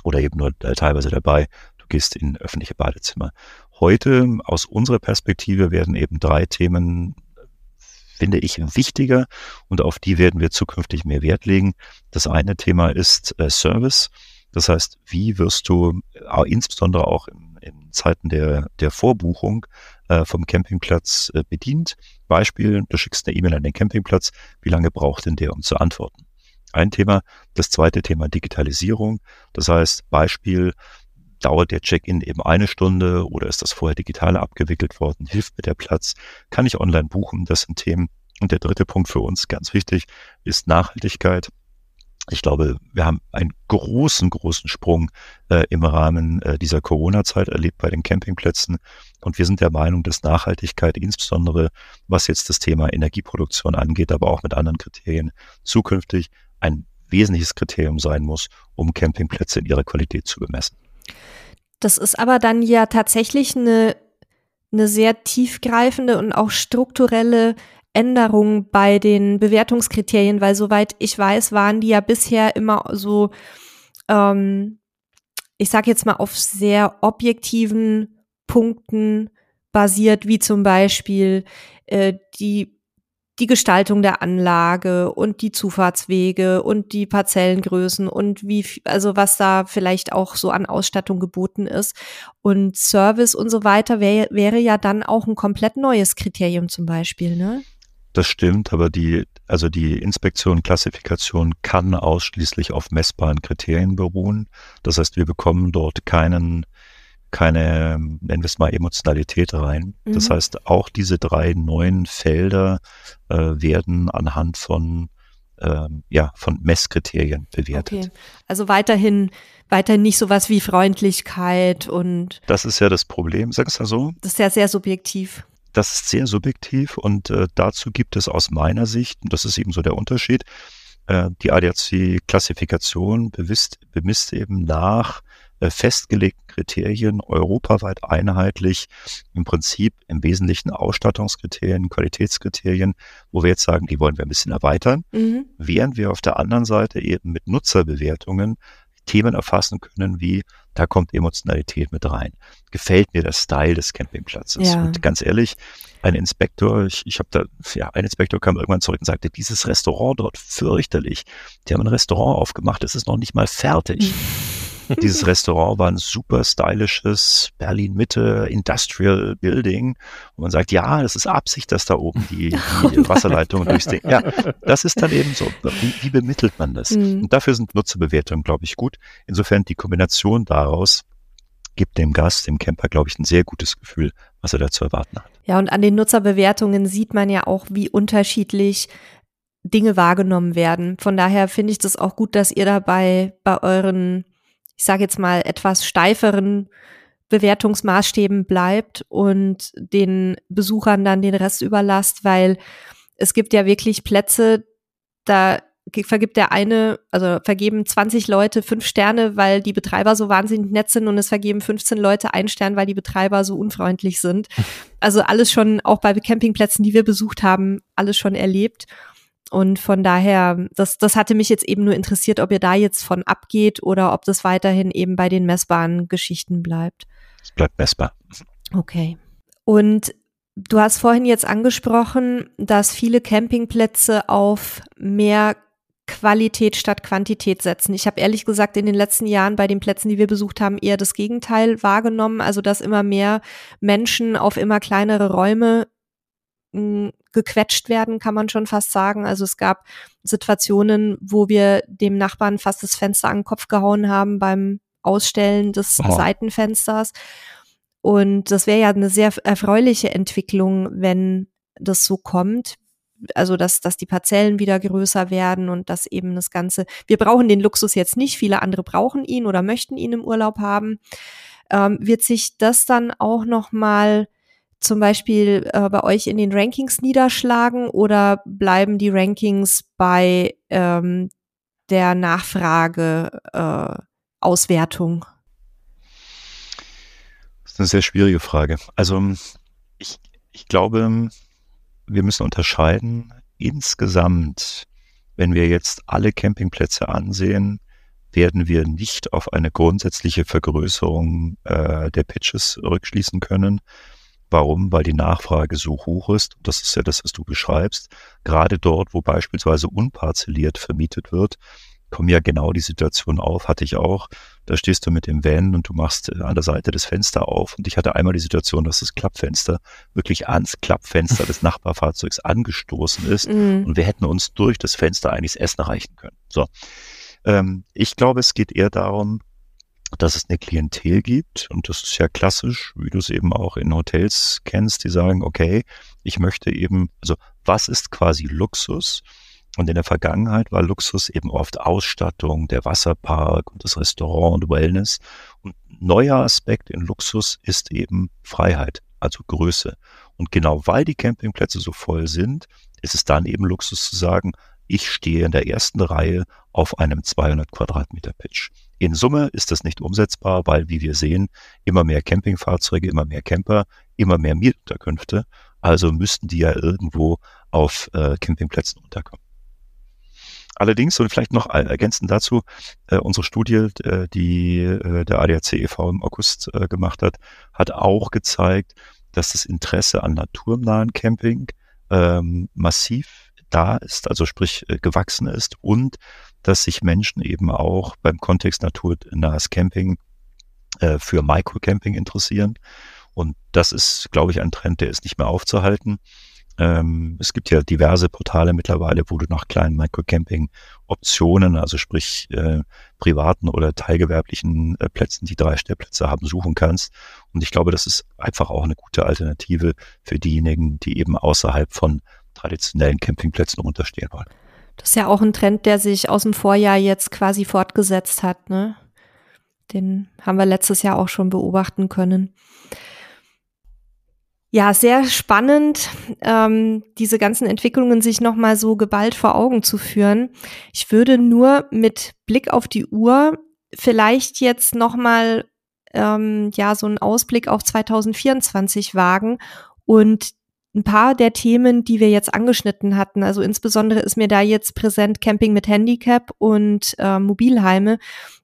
oder eben nur äh, teilweise dabei. Du gehst in öffentliche Badezimmer. Heute aus unserer Perspektive werden eben drei Themen finde ich, wichtiger und auf die werden wir zukünftig mehr Wert legen. Das eine Thema ist äh, Service. Das heißt, wie wirst du äh, insbesondere auch in, in, Zeiten der, der Vorbuchung äh, vom Campingplatz äh, bedient? Beispiel, du schickst eine E-Mail an den Campingplatz. Wie lange braucht denn der, um zu antworten? Ein Thema. Das zweite Thema Digitalisierung. Das heißt, Beispiel, dauert der Check-in eben eine Stunde oder ist das vorher digital abgewickelt worden? Hilft mir der Platz? Kann ich online buchen? Das sind Themen. Und der dritte Punkt für uns, ganz wichtig, ist Nachhaltigkeit. Ich glaube, wir haben einen großen, großen Sprung äh, im Rahmen äh, dieser Corona-Zeit erlebt bei den Campingplätzen. Und wir sind der Meinung, dass Nachhaltigkeit, insbesondere was jetzt das Thema Energieproduktion angeht, aber auch mit anderen Kriterien, zukünftig ein wesentliches Kriterium sein muss, um Campingplätze in ihrer Qualität zu bemessen. Das ist aber dann ja tatsächlich eine, eine sehr tiefgreifende und auch strukturelle Änderungen bei den Bewertungskriterien, weil soweit ich weiß, waren die ja bisher immer so, ähm, ich sage jetzt mal auf sehr objektiven Punkten basiert, wie zum Beispiel äh, die die Gestaltung der Anlage und die Zufahrtswege und die Parzellengrößen und wie, also was da vielleicht auch so an Ausstattung geboten ist. Und Service und so weiter wär, wäre ja dann auch ein komplett neues Kriterium zum Beispiel, ne? Das stimmt, aber die, also die Inspektion, Klassifikation kann ausschließlich auf messbaren Kriterien beruhen. Das heißt, wir bekommen dort keinen keine, nennen wir es mal, Emotionalität rein. Mhm. Das heißt, auch diese drei neuen Felder äh, werden anhand von ähm, ja, von Messkriterien bewertet. Okay. Also weiterhin, weiterhin nicht sowas wie Freundlichkeit und. Das ist ja das Problem, sagst du so? Das ist ja sehr subjektiv. Das ist sehr subjektiv und äh, dazu gibt es aus meiner Sicht, und das ist eben so der Unterschied, äh, die ADAC-Klassifikation bemisst eben nach äh, festgelegten Kriterien europaweit einheitlich im Prinzip im Wesentlichen Ausstattungskriterien, Qualitätskriterien, wo wir jetzt sagen, die wollen wir ein bisschen erweitern, mhm. während wir auf der anderen Seite eben mit Nutzerbewertungen Themen erfassen können, wie da kommt Emotionalität mit rein. Gefällt mir der Style des Campingplatzes? Ja. Und ganz ehrlich, ein Inspektor, ich, ich habe da, ja, ein Inspektor kam irgendwann zurück und sagte, dieses Restaurant dort fürchterlich. Die haben ein Restaurant aufgemacht, es ist noch nicht mal fertig. Dieses Restaurant war ein super stylisches Berlin-Mitte Industrial Building. Und man sagt, ja, das ist Absicht, dass da oben die, die oh Wasserleitung durchs Ding. Ja, das ist dann eben so. Wie, wie bemittelt man das? Mhm. Und dafür sind Nutzerbewertungen, glaube ich, gut. Insofern die Kombination daraus gibt dem Gast, dem Camper, glaube ich, ein sehr gutes Gefühl, was er da zu erwarten hat. Ja, und an den Nutzerbewertungen sieht man ja auch, wie unterschiedlich Dinge wahrgenommen werden. Von daher finde ich das auch gut, dass ihr dabei bei euren ich sage jetzt mal, etwas steiferen Bewertungsmaßstäben bleibt und den Besuchern dann den Rest überlasst, weil es gibt ja wirklich Plätze, da vergibt der eine, also vergeben 20 Leute fünf Sterne, weil die Betreiber so wahnsinnig nett sind und es vergeben 15 Leute einen Stern, weil die Betreiber so unfreundlich sind. Also alles schon, auch bei Campingplätzen, die wir besucht haben, alles schon erlebt. Und von daher, das, das hatte mich jetzt eben nur interessiert, ob ihr da jetzt von abgeht oder ob das weiterhin eben bei den messbaren Geschichten bleibt. Es bleibt messbar. Okay. Und du hast vorhin jetzt angesprochen, dass viele Campingplätze auf mehr Qualität statt Quantität setzen. Ich habe ehrlich gesagt in den letzten Jahren bei den Plätzen, die wir besucht haben, eher das Gegenteil wahrgenommen, also dass immer mehr Menschen auf immer kleinere Räume gequetscht werden, kann man schon fast sagen. Also es gab Situationen, wo wir dem Nachbarn fast das Fenster an den Kopf gehauen haben beim Ausstellen des oh. Seitenfensters. Und das wäre ja eine sehr erfreuliche Entwicklung, wenn das so kommt. Also, dass, dass die Parzellen wieder größer werden und dass eben das Ganze, wir brauchen den Luxus jetzt nicht, viele andere brauchen ihn oder möchten ihn im Urlaub haben. Ähm, wird sich das dann auch nochmal zum Beispiel äh, bei euch in den Rankings niederschlagen oder bleiben die Rankings bei ähm, der Nachfrage äh? Das ist eine sehr schwierige Frage. Also ich, ich glaube, wir müssen unterscheiden. Insgesamt, wenn wir jetzt alle Campingplätze ansehen, werden wir nicht auf eine grundsätzliche Vergrößerung äh, der Pitches rückschließen können, Warum? Weil die Nachfrage so hoch ist. Das ist ja das, was du beschreibst. Gerade dort, wo beispielsweise unparzelliert vermietet wird, kommen ja genau die Situation auf, hatte ich auch. Da stehst du mit dem Van und du machst äh, an der Seite das Fenster auf. Und ich hatte einmal die Situation, dass das Klappfenster wirklich ans Klappfenster des Nachbarfahrzeugs angestoßen ist. Mm. Und wir hätten uns durch das Fenster eigentlich das Essen erreichen können. So. Ähm, ich glaube, es geht eher darum, dass es eine Klientel gibt und das ist ja klassisch, wie du es eben auch in Hotels kennst, die sagen, okay, ich möchte eben, also was ist quasi Luxus? Und in der Vergangenheit war Luxus eben oft Ausstattung, der Wasserpark und das Restaurant und Wellness. Und neuer Aspekt in Luxus ist eben Freiheit, also Größe. Und genau weil die Campingplätze so voll sind, ist es dann eben Luxus zu sagen, ich stehe in der ersten Reihe auf einem 200 Quadratmeter Pitch In Summe ist das nicht umsetzbar, weil, wie wir sehen, immer mehr Campingfahrzeuge, immer mehr Camper, immer mehr Mietunterkünfte. Also müssten die ja irgendwo auf äh, Campingplätzen unterkommen. Allerdings, und vielleicht noch ergänzend dazu, äh, unsere Studie, äh, die äh, der ADAC e.V. im August äh, gemacht hat, hat auch gezeigt, dass das Interesse an naturnahen Camping ähm, massiv da ist, also sprich äh, gewachsen ist und dass sich Menschen eben auch beim Kontext naturnahes Camping äh, für Microcamping interessieren. Und das ist, glaube ich, ein Trend, der ist nicht mehr aufzuhalten. Ähm, es gibt ja diverse Portale mittlerweile, wo du nach kleinen Microcamping-Optionen, also sprich äh, privaten oder teilgewerblichen äh, Plätzen, die drei Stellplätze haben, suchen kannst. Und ich glaube, das ist einfach auch eine gute Alternative für diejenigen, die eben außerhalb von traditionellen Campingplätzen unterstehen wollen. Das ist ja auch ein Trend, der sich aus dem Vorjahr jetzt quasi fortgesetzt hat. Ne? Den haben wir letztes Jahr auch schon beobachten können. Ja, sehr spannend, ähm, diese ganzen Entwicklungen sich nochmal so geballt vor Augen zu führen. Ich würde nur mit Blick auf die Uhr vielleicht jetzt nochmal ähm, ja so einen Ausblick auf 2024 wagen und ein paar der Themen, die wir jetzt angeschnitten hatten, also insbesondere ist mir da jetzt präsent Camping mit Handicap und äh, Mobilheime,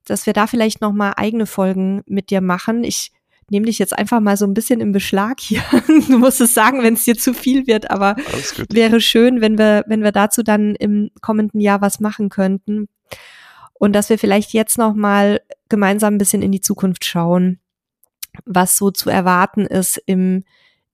dass wir da vielleicht noch mal eigene Folgen mit dir machen. Ich nehme dich jetzt einfach mal so ein bisschen im Beschlag hier. du musst es sagen, wenn es dir zu viel wird, aber wäre schön, wenn wir, wenn wir dazu dann im kommenden Jahr was machen könnten. Und dass wir vielleicht jetzt noch mal gemeinsam ein bisschen in die Zukunft schauen, was so zu erwarten ist im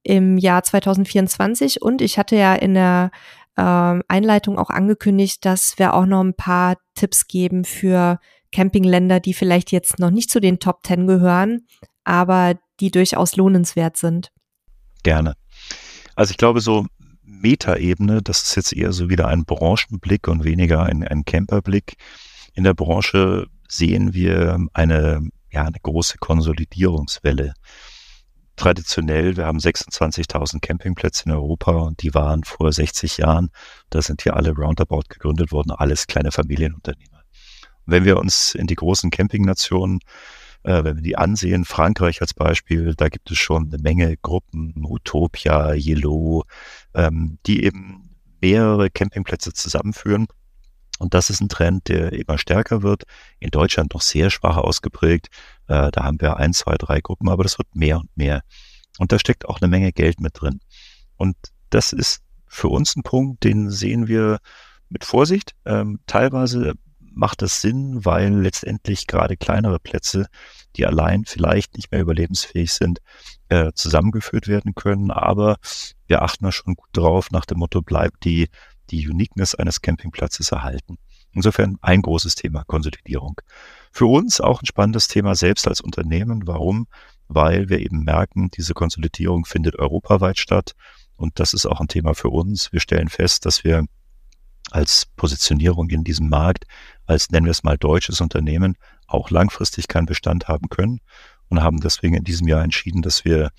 im Jahr 2024 und ich hatte ja in der äh, Einleitung auch angekündigt, dass wir auch noch ein paar Tipps geben für Campingländer, die vielleicht jetzt noch nicht zu den Top 10 gehören, aber die durchaus lohnenswert sind. Gerne. Also ich glaube, so Metaebene, das ist jetzt eher so wieder ein Branchenblick und weniger ein, ein Camperblick. In der Branche sehen wir eine, ja, eine große Konsolidierungswelle traditionell, wir haben 26.000 Campingplätze in Europa und die waren vor 60 Jahren, da sind hier alle roundabout gegründet worden, alles kleine Familienunternehmer. Wenn wir uns in die großen Campingnationen, äh, wenn wir die ansehen, Frankreich als Beispiel, da gibt es schon eine Menge Gruppen, Utopia, Yellow, ähm, die eben mehrere Campingplätze zusammenführen. Und das ist ein Trend, der immer stärker wird. In Deutschland noch sehr schwach ausgeprägt. Äh, da haben wir ein, zwei, drei Gruppen, aber das wird mehr und mehr. Und da steckt auch eine Menge Geld mit drin. Und das ist für uns ein Punkt, den sehen wir mit Vorsicht. Ähm, teilweise macht das Sinn, weil letztendlich gerade kleinere Plätze, die allein vielleicht nicht mehr überlebensfähig sind, äh, zusammengeführt werden können. Aber wir achten da schon gut drauf, nach dem Motto, bleibt die, die Uniqueness eines Campingplatzes erhalten. Insofern ein großes Thema Konsolidierung. Für uns auch ein spannendes Thema selbst als Unternehmen. Warum? Weil wir eben merken, diese Konsolidierung findet europaweit statt. Und das ist auch ein Thema für uns. Wir stellen fest, dass wir als Positionierung in diesem Markt, als nennen wir es mal deutsches Unternehmen, auch langfristig keinen Bestand haben können und haben deswegen in diesem Jahr entschieden, dass wir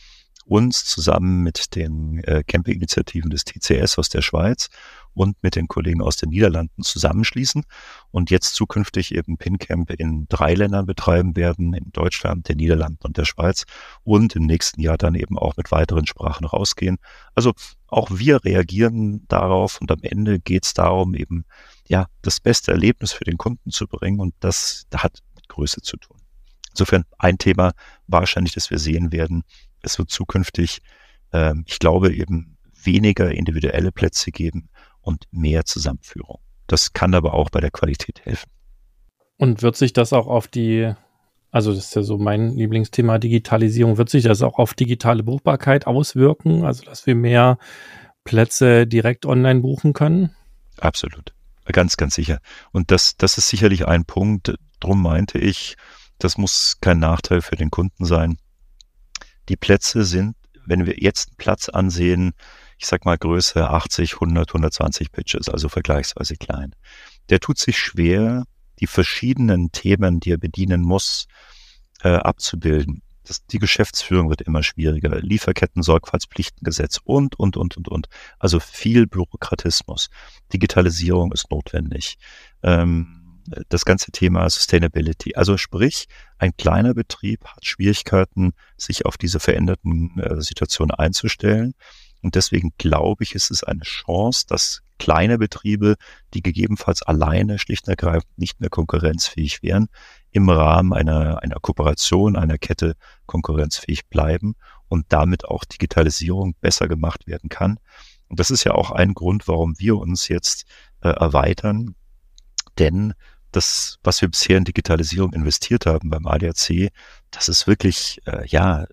uns zusammen mit den äh, Campinginitiativen des TCS aus der Schweiz und mit den Kollegen aus den Niederlanden zusammenschließen und jetzt zukünftig eben PinCamp in drei Ländern betreiben werden, in Deutschland, den Niederlanden und der Schweiz und im nächsten Jahr dann eben auch mit weiteren Sprachen rausgehen. Also auch wir reagieren darauf und am Ende geht es darum, eben ja das beste Erlebnis für den Kunden zu bringen und das hat mit Größe zu tun. Insofern ein Thema wahrscheinlich, das wir sehen werden, es wird zukünftig, äh, ich glaube, eben weniger individuelle Plätze geben, und mehr Zusammenführung. Das kann aber auch bei der Qualität helfen. Und wird sich das auch auf die, also das ist ja so mein Lieblingsthema Digitalisierung, wird sich das auch auf digitale Buchbarkeit auswirken? Also dass wir mehr Plätze direkt online buchen können? Absolut. Ganz, ganz sicher. Und das, das ist sicherlich ein Punkt. Drum meinte ich, das muss kein Nachteil für den Kunden sein. Die Plätze sind, wenn wir jetzt einen Platz ansehen, ich sag mal Größe 80, 100, 120 Pitches, also vergleichsweise klein. Der tut sich schwer, die verschiedenen Themen, die er bedienen muss, äh, abzubilden. Das, die Geschäftsführung wird immer schwieriger. Lieferketten-Sorgfaltspflichtengesetz und, und, und, und, und. Also viel Bürokratismus. Digitalisierung ist notwendig. Ähm, das ganze Thema Sustainability. Also sprich, ein kleiner Betrieb hat Schwierigkeiten, sich auf diese veränderten äh, Situationen einzustellen. Und deswegen glaube ich, ist es eine Chance, dass kleine Betriebe, die gegebenenfalls alleine schlicht und ergreifend nicht mehr konkurrenzfähig wären, im Rahmen einer, einer Kooperation, einer Kette konkurrenzfähig bleiben und damit auch Digitalisierung besser gemacht werden kann. Und das ist ja auch ein Grund, warum wir uns jetzt äh, erweitern. Denn das, was wir bisher in Digitalisierung investiert haben beim ADAC, das ist wirklich, äh, ja,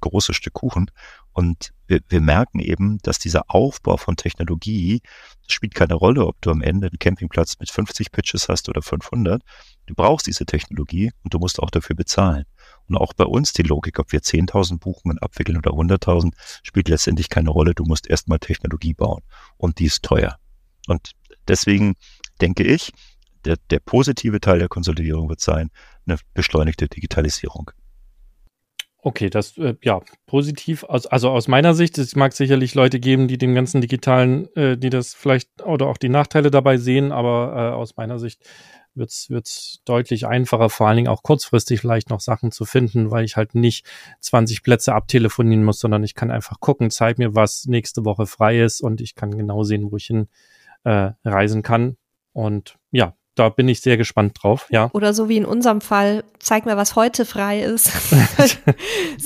großes Stück Kuchen. Und wir, wir merken eben, dass dieser Aufbau von Technologie, spielt keine Rolle, ob du am Ende einen Campingplatz mit 50 Pitches hast oder 500. Du brauchst diese Technologie und du musst auch dafür bezahlen. Und auch bei uns die Logik, ob wir 10.000 Buchungen abwickeln oder 100.000, spielt letztendlich keine Rolle. Du musst erstmal Technologie bauen und die ist teuer. Und deswegen denke ich, der, der positive Teil der Konsolidierung wird sein, eine beschleunigte Digitalisierung. Okay, das, äh, ja, positiv. Aus, also aus meiner Sicht, es mag sicherlich Leute geben, die dem ganzen Digitalen, äh, die das vielleicht oder auch die Nachteile dabei sehen, aber äh, aus meiner Sicht wird's wird's deutlich einfacher, vor allen Dingen auch kurzfristig vielleicht noch Sachen zu finden, weil ich halt nicht 20 Plätze abtelefonieren muss, sondern ich kann einfach gucken, zeig mir, was nächste Woche frei ist und ich kann genau sehen, wo ich hin äh, reisen kann. Und ja, da bin ich sehr gespannt drauf, ja. Oder so wie in unserem Fall, zeig mir, was heute frei ist. es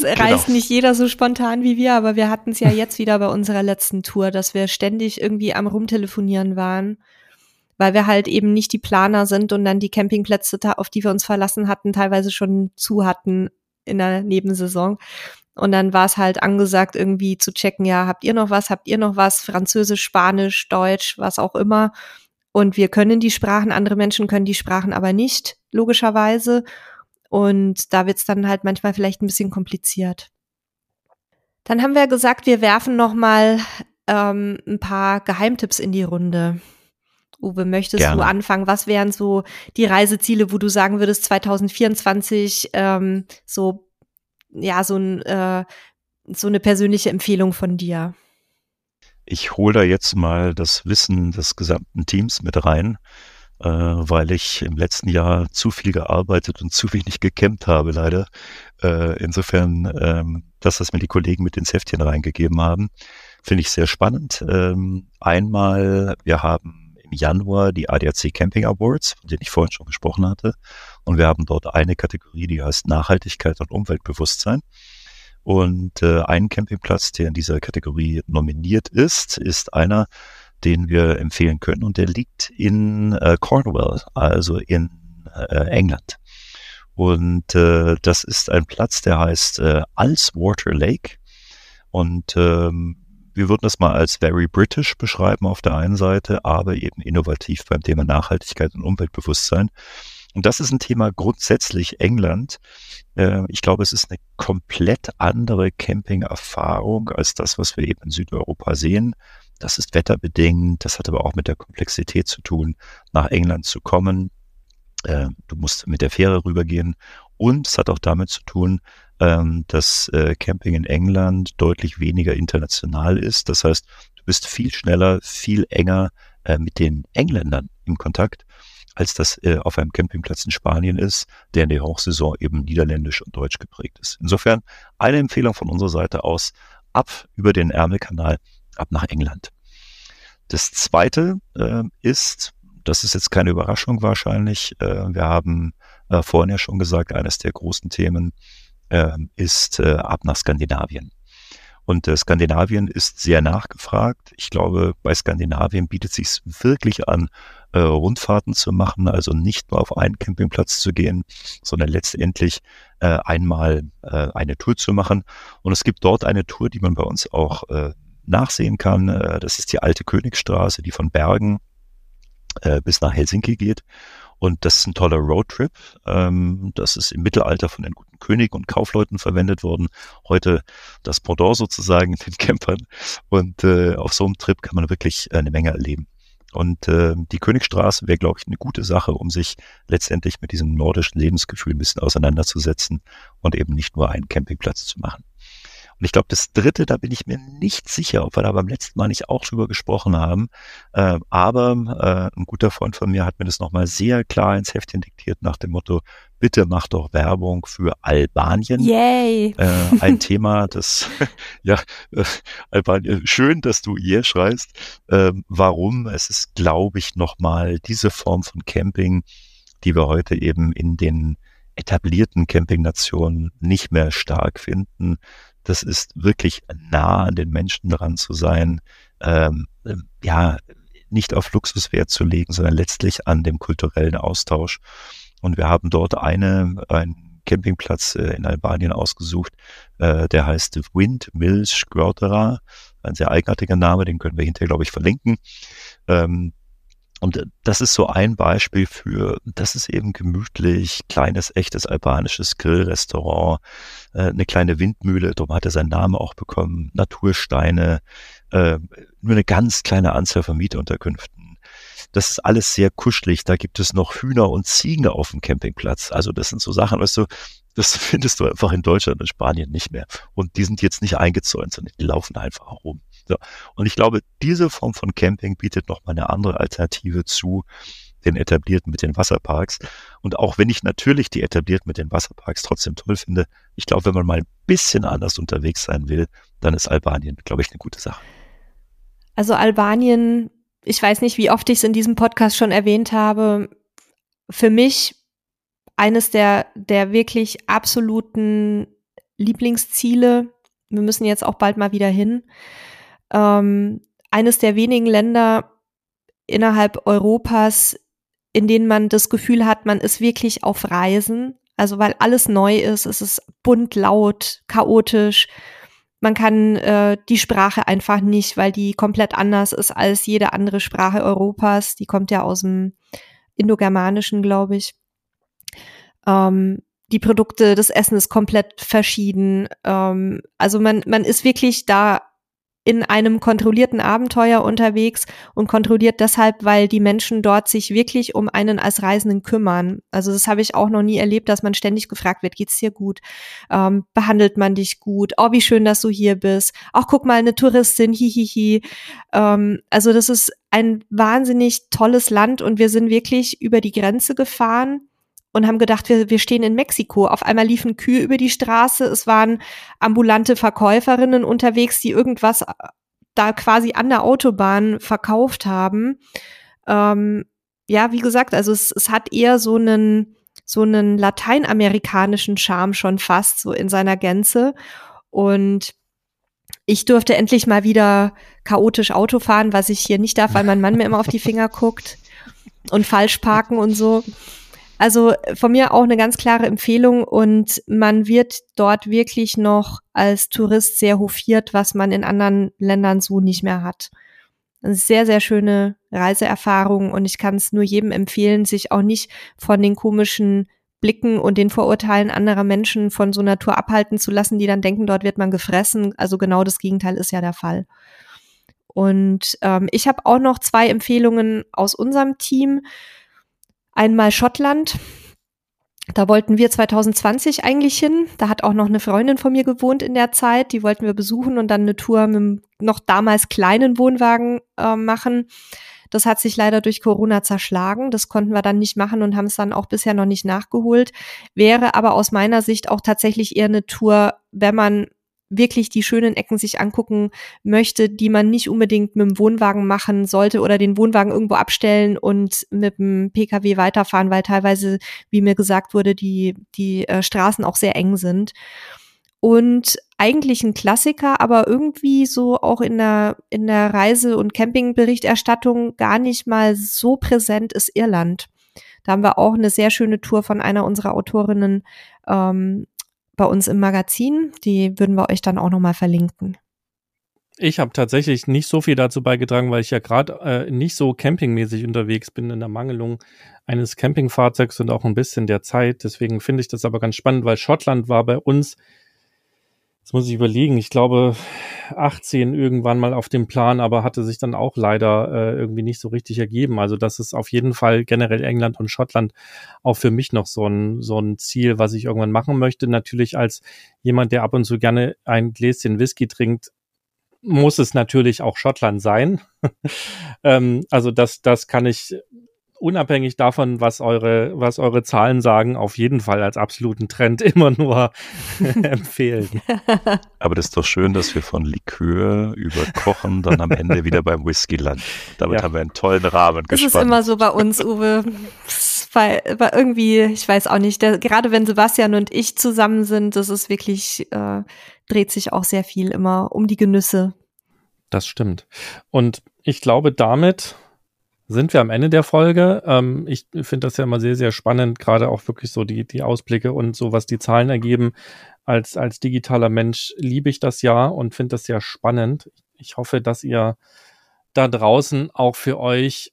genau. reist nicht jeder so spontan wie wir, aber wir hatten es ja jetzt wieder bei unserer letzten Tour, dass wir ständig irgendwie am Rumtelefonieren waren, weil wir halt eben nicht die Planer sind und dann die Campingplätze, auf die wir uns verlassen hatten, teilweise schon zu hatten in der Nebensaison. Und dann war es halt angesagt, irgendwie zu checken, ja, habt ihr noch was, habt ihr noch was, Französisch, Spanisch, Deutsch, was auch immer. Und wir können die Sprachen, andere Menschen können die Sprachen aber nicht, logischerweise. Und da wird es dann halt manchmal vielleicht ein bisschen kompliziert. Dann haben wir gesagt, wir werfen noch mal ähm, ein paar Geheimtipps in die Runde. Uwe, möchtest Gerne. du anfangen? Was wären so die Reiseziele, wo du sagen würdest, 2024 ähm, so ja so ein äh, so eine persönliche Empfehlung von dir? Ich hole da jetzt mal das Wissen des gesamten Teams mit rein, äh, weil ich im letzten Jahr zu viel gearbeitet und zu wenig gekämmt habe, leider. Äh, insofern, ähm, das, was mir die Kollegen mit ins Heftchen reingegeben haben, finde ich sehr spannend. Ähm, einmal, wir haben im Januar die ADAC Camping Awards, von denen ich vorhin schon gesprochen hatte. Und wir haben dort eine Kategorie, die heißt Nachhaltigkeit und Umweltbewusstsein. Und äh, ein Campingplatz, der in dieser Kategorie nominiert ist, ist einer, den wir empfehlen können. Und der liegt in äh, Cornwall, also in äh, England. Und äh, das ist ein Platz, der heißt äh, Alswater Lake. Und ähm, wir würden das mal als very British beschreiben auf der einen Seite, aber eben innovativ beim Thema Nachhaltigkeit und Umweltbewusstsein. Und das ist ein Thema grundsätzlich England. Äh, ich glaube, es ist eine komplett andere Camping-Erfahrung als das, was wir eben in Südeuropa sehen. Das ist wetterbedingt, das hat aber auch mit der Komplexität zu tun, nach England zu kommen. Äh, du musst mit der Fähre rübergehen und es hat auch damit zu tun, ähm, dass äh, Camping in England deutlich weniger international ist. Das heißt, du bist viel schneller, viel enger mit den Engländern im Kontakt als das äh, auf einem Campingplatz in Spanien ist, der in der Hochsaison eben niederländisch und deutsch geprägt ist. Insofern eine Empfehlung von unserer Seite aus, ab über den Ärmelkanal, ab nach England. Das zweite äh, ist, das ist jetzt keine Überraschung wahrscheinlich, äh, wir haben äh, vorhin ja schon gesagt, eines der großen Themen äh, ist äh, ab nach Skandinavien. Und äh, Skandinavien ist sehr nachgefragt. Ich glaube, bei Skandinavien bietet es sich wirklich an, äh, Rundfahrten zu machen, also nicht nur auf einen Campingplatz zu gehen, sondern letztendlich äh, einmal äh, eine Tour zu machen. Und es gibt dort eine Tour, die man bei uns auch äh, nachsehen kann. Äh, das ist die alte Königstraße, die von Bergen äh, bis nach Helsinki geht. Und das ist ein toller Roadtrip. Ähm, das ist im Mittelalter von den guten Königen und Kaufleuten verwendet worden. Heute das Pendant sozusagen in den Campern. Und äh, auf so einem Trip kann man wirklich eine Menge erleben. Und äh, die Königstraße wäre, glaube ich, eine gute Sache, um sich letztendlich mit diesem nordischen Lebensgefühl ein bisschen auseinanderzusetzen und eben nicht nur einen Campingplatz zu machen. Und ich glaube, das dritte, da bin ich mir nicht sicher, ob wir da beim letzten Mal nicht auch drüber gesprochen haben. Äh, aber äh, ein guter Freund von mir hat mir das nochmal sehr klar ins Heftchen diktiert nach dem Motto, bitte mach doch Werbung für Albanien. Yay! Äh, ein Thema, das, ja, äh, Albanien, schön, dass du ihr schreist. Äh, warum? Es ist, glaube ich, nochmal diese Form von Camping, die wir heute eben in den etablierten Campingnationen nicht mehr stark finden. Das ist wirklich nah an den Menschen dran zu sein, ähm, ja, nicht auf Luxuswert zu legen, sondern letztlich an dem kulturellen Austausch. Und wir haben dort eine, einen Campingplatz äh, in Albanien ausgesucht, äh, der heißt Windmills Squadra, ein sehr eigenartiger Name, den können wir hinterher, glaube ich, verlinken. Ähm, und das ist so ein Beispiel für, das ist eben gemütlich, kleines, echtes albanisches Grillrestaurant, äh, eine kleine Windmühle, darum hat er seinen Namen auch bekommen, Natursteine, äh, nur eine ganz kleine Anzahl von Mietunterkünften. Das ist alles sehr kuschelig. Da gibt es noch Hühner und Ziegen auf dem Campingplatz. Also das sind so Sachen, weißt du, das findest du einfach in Deutschland und Spanien nicht mehr. Und die sind jetzt nicht eingezäunt, sondern die laufen einfach rum. So. Und ich glaube, diese Form von Camping bietet noch mal eine andere Alternative zu den etablierten mit den Wasserparks. Und auch wenn ich natürlich die etablierten mit den Wasserparks trotzdem toll finde, ich glaube, wenn man mal ein bisschen anders unterwegs sein will, dann ist Albanien, glaube ich, eine gute Sache. Also Albanien, ich weiß nicht, wie oft ich es in diesem Podcast schon erwähnt habe, für mich eines der, der wirklich absoluten Lieblingsziele. Wir müssen jetzt auch bald mal wieder hin ähm, eines der wenigen Länder innerhalb Europas, in denen man das Gefühl hat, man ist wirklich auf Reisen. Also weil alles neu ist, es ist bunt, laut, chaotisch. Man kann äh, die Sprache einfach nicht, weil die komplett anders ist als jede andere Sprache Europas. Die kommt ja aus dem Indogermanischen, glaube ich. Ähm, die Produkte, das Essen ist komplett verschieden. Ähm, also man, man ist wirklich da in einem kontrollierten Abenteuer unterwegs und kontrolliert deshalb, weil die Menschen dort sich wirklich um einen als Reisenden kümmern. Also das habe ich auch noch nie erlebt, dass man ständig gefragt wird, geht's dir gut? Ähm, behandelt man dich gut? Oh, wie schön, dass du hier bist. Auch guck mal, eine Touristin, hihihi. Ähm, also das ist ein wahnsinnig tolles Land und wir sind wirklich über die Grenze gefahren und haben gedacht, wir, wir stehen in Mexiko. Auf einmal liefen Kühe über die Straße. Es waren ambulante Verkäuferinnen unterwegs, die irgendwas äh, da quasi an der Autobahn verkauft haben. Ähm, ja, wie gesagt, also es, es hat eher so einen, so einen lateinamerikanischen Charme schon fast, so in seiner Gänze. Und ich durfte endlich mal wieder chaotisch Auto fahren, was ich hier nicht darf, weil mein Mann mir immer auf die Finger guckt und falsch parken und so. Also von mir auch eine ganz klare Empfehlung und man wird dort wirklich noch als Tourist sehr hofiert, was man in anderen Ländern so nicht mehr hat. Eine sehr, sehr schöne Reiseerfahrung und ich kann es nur jedem empfehlen, sich auch nicht von den komischen Blicken und den Vorurteilen anderer Menschen von so einer Tour abhalten zu lassen, die dann denken, dort wird man gefressen. Also genau das Gegenteil ist ja der Fall. Und ähm, ich habe auch noch zwei Empfehlungen aus unserem Team. Einmal Schottland. Da wollten wir 2020 eigentlich hin. Da hat auch noch eine Freundin von mir gewohnt in der Zeit. Die wollten wir besuchen und dann eine Tour mit einem noch damals kleinen Wohnwagen äh, machen. Das hat sich leider durch Corona zerschlagen. Das konnten wir dann nicht machen und haben es dann auch bisher noch nicht nachgeholt. Wäre aber aus meiner Sicht auch tatsächlich eher eine Tour, wenn man wirklich die schönen Ecken sich angucken möchte, die man nicht unbedingt mit dem Wohnwagen machen sollte oder den Wohnwagen irgendwo abstellen und mit dem Pkw weiterfahren, weil teilweise, wie mir gesagt wurde, die, die äh, Straßen auch sehr eng sind. Und eigentlich ein Klassiker, aber irgendwie so auch in der, in der Reise- und Campingberichterstattung gar nicht mal so präsent ist Irland. Da haben wir auch eine sehr schöne Tour von einer unserer Autorinnen ähm, bei uns im Magazin. Die würden wir euch dann auch nochmal verlinken. Ich habe tatsächlich nicht so viel dazu beigetragen, weil ich ja gerade äh, nicht so campingmäßig unterwegs bin in der Mangelung eines Campingfahrzeugs und auch ein bisschen der Zeit. Deswegen finde ich das aber ganz spannend, weil Schottland war bei uns, jetzt muss ich überlegen, ich glaube 18 irgendwann mal auf dem Plan, aber hatte sich dann auch leider äh, irgendwie nicht so richtig ergeben. Also das ist auf jeden Fall generell England und Schottland auch für mich noch so ein, so ein Ziel, was ich irgendwann machen möchte. Natürlich als jemand, der ab und zu gerne ein Gläschen Whisky trinkt, muss es natürlich auch Schottland sein. ähm, also das, das kann ich unabhängig davon, was eure, was eure Zahlen sagen, auf jeden Fall als absoluten Trend immer nur empfehlen. Aber das ist doch schön, dass wir von Likör über Kochen dann am Ende wieder beim Whisky landen. Damit ja. haben wir einen tollen Rahmen das gespannt. Das ist immer so bei uns, Uwe. Weil, weil irgendwie, ich weiß auch nicht, der, gerade wenn Sebastian und ich zusammen sind, das ist wirklich, äh, dreht sich auch sehr viel immer um die Genüsse. Das stimmt. Und ich glaube, damit sind wir am Ende der Folge. Ähm, ich finde das ja immer sehr, sehr spannend, gerade auch wirklich so die, die Ausblicke und so, was die Zahlen ergeben. Als, als digitaler Mensch liebe ich das ja und finde das sehr spannend. Ich hoffe, dass ihr da draußen auch für euch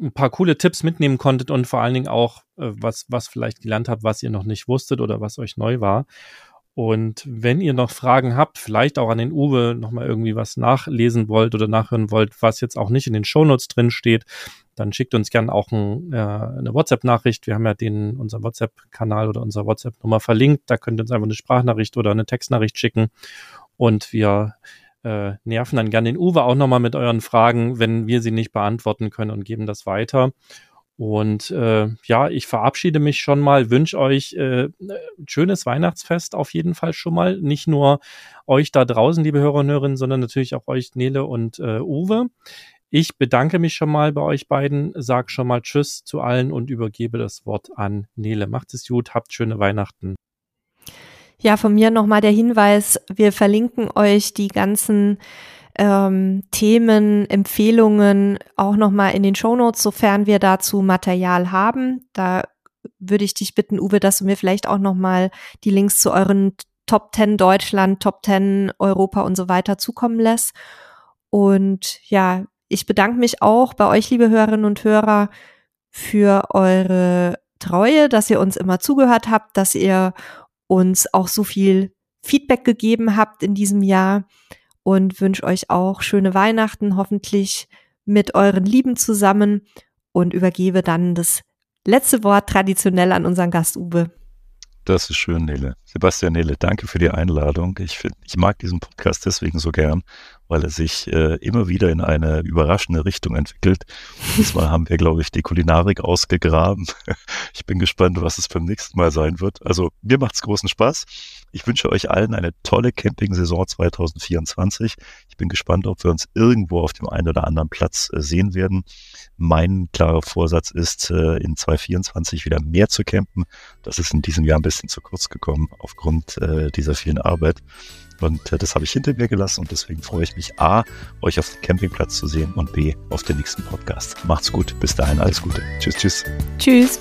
ein paar coole Tipps mitnehmen konntet und vor allen Dingen auch, äh, was, was vielleicht gelernt habt, was ihr noch nicht wusstet oder was euch neu war. Und wenn ihr noch Fragen habt, vielleicht auch an den Uwe nochmal irgendwie was nachlesen wollt oder nachhören wollt, was jetzt auch nicht in den Shownotes drin steht, dann schickt uns gerne auch ein, äh, eine WhatsApp-Nachricht. Wir haben ja den, unseren WhatsApp-Kanal oder unsere WhatsApp-Nummer verlinkt. Da könnt ihr uns einfach eine Sprachnachricht oder eine Textnachricht schicken. Und wir äh, nerven dann gerne den Uwe auch nochmal mit euren Fragen, wenn wir sie nicht beantworten können und geben das weiter. Und äh, ja, ich verabschiede mich schon mal, wünsche euch äh, schönes Weihnachtsfest auf jeden Fall schon mal. Nicht nur euch da draußen, liebe Hörer und Hörerinnen, sondern natürlich auch euch, Nele und äh, Uwe. Ich bedanke mich schon mal bei euch beiden, sag schon mal Tschüss zu allen und übergebe das Wort an Nele. Macht es gut, habt schöne Weihnachten. Ja, von mir nochmal der Hinweis, wir verlinken euch die ganzen ähm, Themen, Empfehlungen auch nochmal in den Shownotes, sofern wir dazu Material haben. Da würde ich dich bitten, Uwe, dass du mir vielleicht auch nochmal die Links zu euren Top 10 Deutschland, Top 10 Europa und so weiter zukommen lässt. Und ja, ich bedanke mich auch bei euch, liebe Hörerinnen und Hörer, für eure Treue, dass ihr uns immer zugehört habt, dass ihr uns auch so viel Feedback gegeben habt in diesem Jahr und wünsche euch auch schöne Weihnachten, hoffentlich mit euren Lieben zusammen und übergebe dann das letzte Wort traditionell an unseren Gast Uwe. Das ist schön, Nele. Sebastian Nele, danke für die Einladung. Ich, find, ich mag diesen Podcast deswegen so gern, weil er sich äh, immer wieder in eine überraschende Richtung entwickelt. Diesmal haben wir, glaube ich, die Kulinarik ausgegraben. Ich bin gespannt, was es beim nächsten Mal sein wird. Also mir macht es großen Spaß. Ich wünsche euch allen eine tolle Camping-Saison 2024. Ich bin gespannt, ob wir uns irgendwo auf dem einen oder anderen Platz äh, sehen werden. Mein klarer Vorsatz ist, äh, in 2024 wieder mehr zu campen. Das ist in diesem Jahr ein bisschen zu kurz gekommen aufgrund äh, dieser vielen Arbeit. Und äh, das habe ich hinter mir gelassen und deswegen freue ich mich A, euch auf dem Campingplatz zu sehen und B, auf den nächsten Podcast. Macht's gut. Bis dahin alles Gute. Tschüss, tschüss. Tschüss.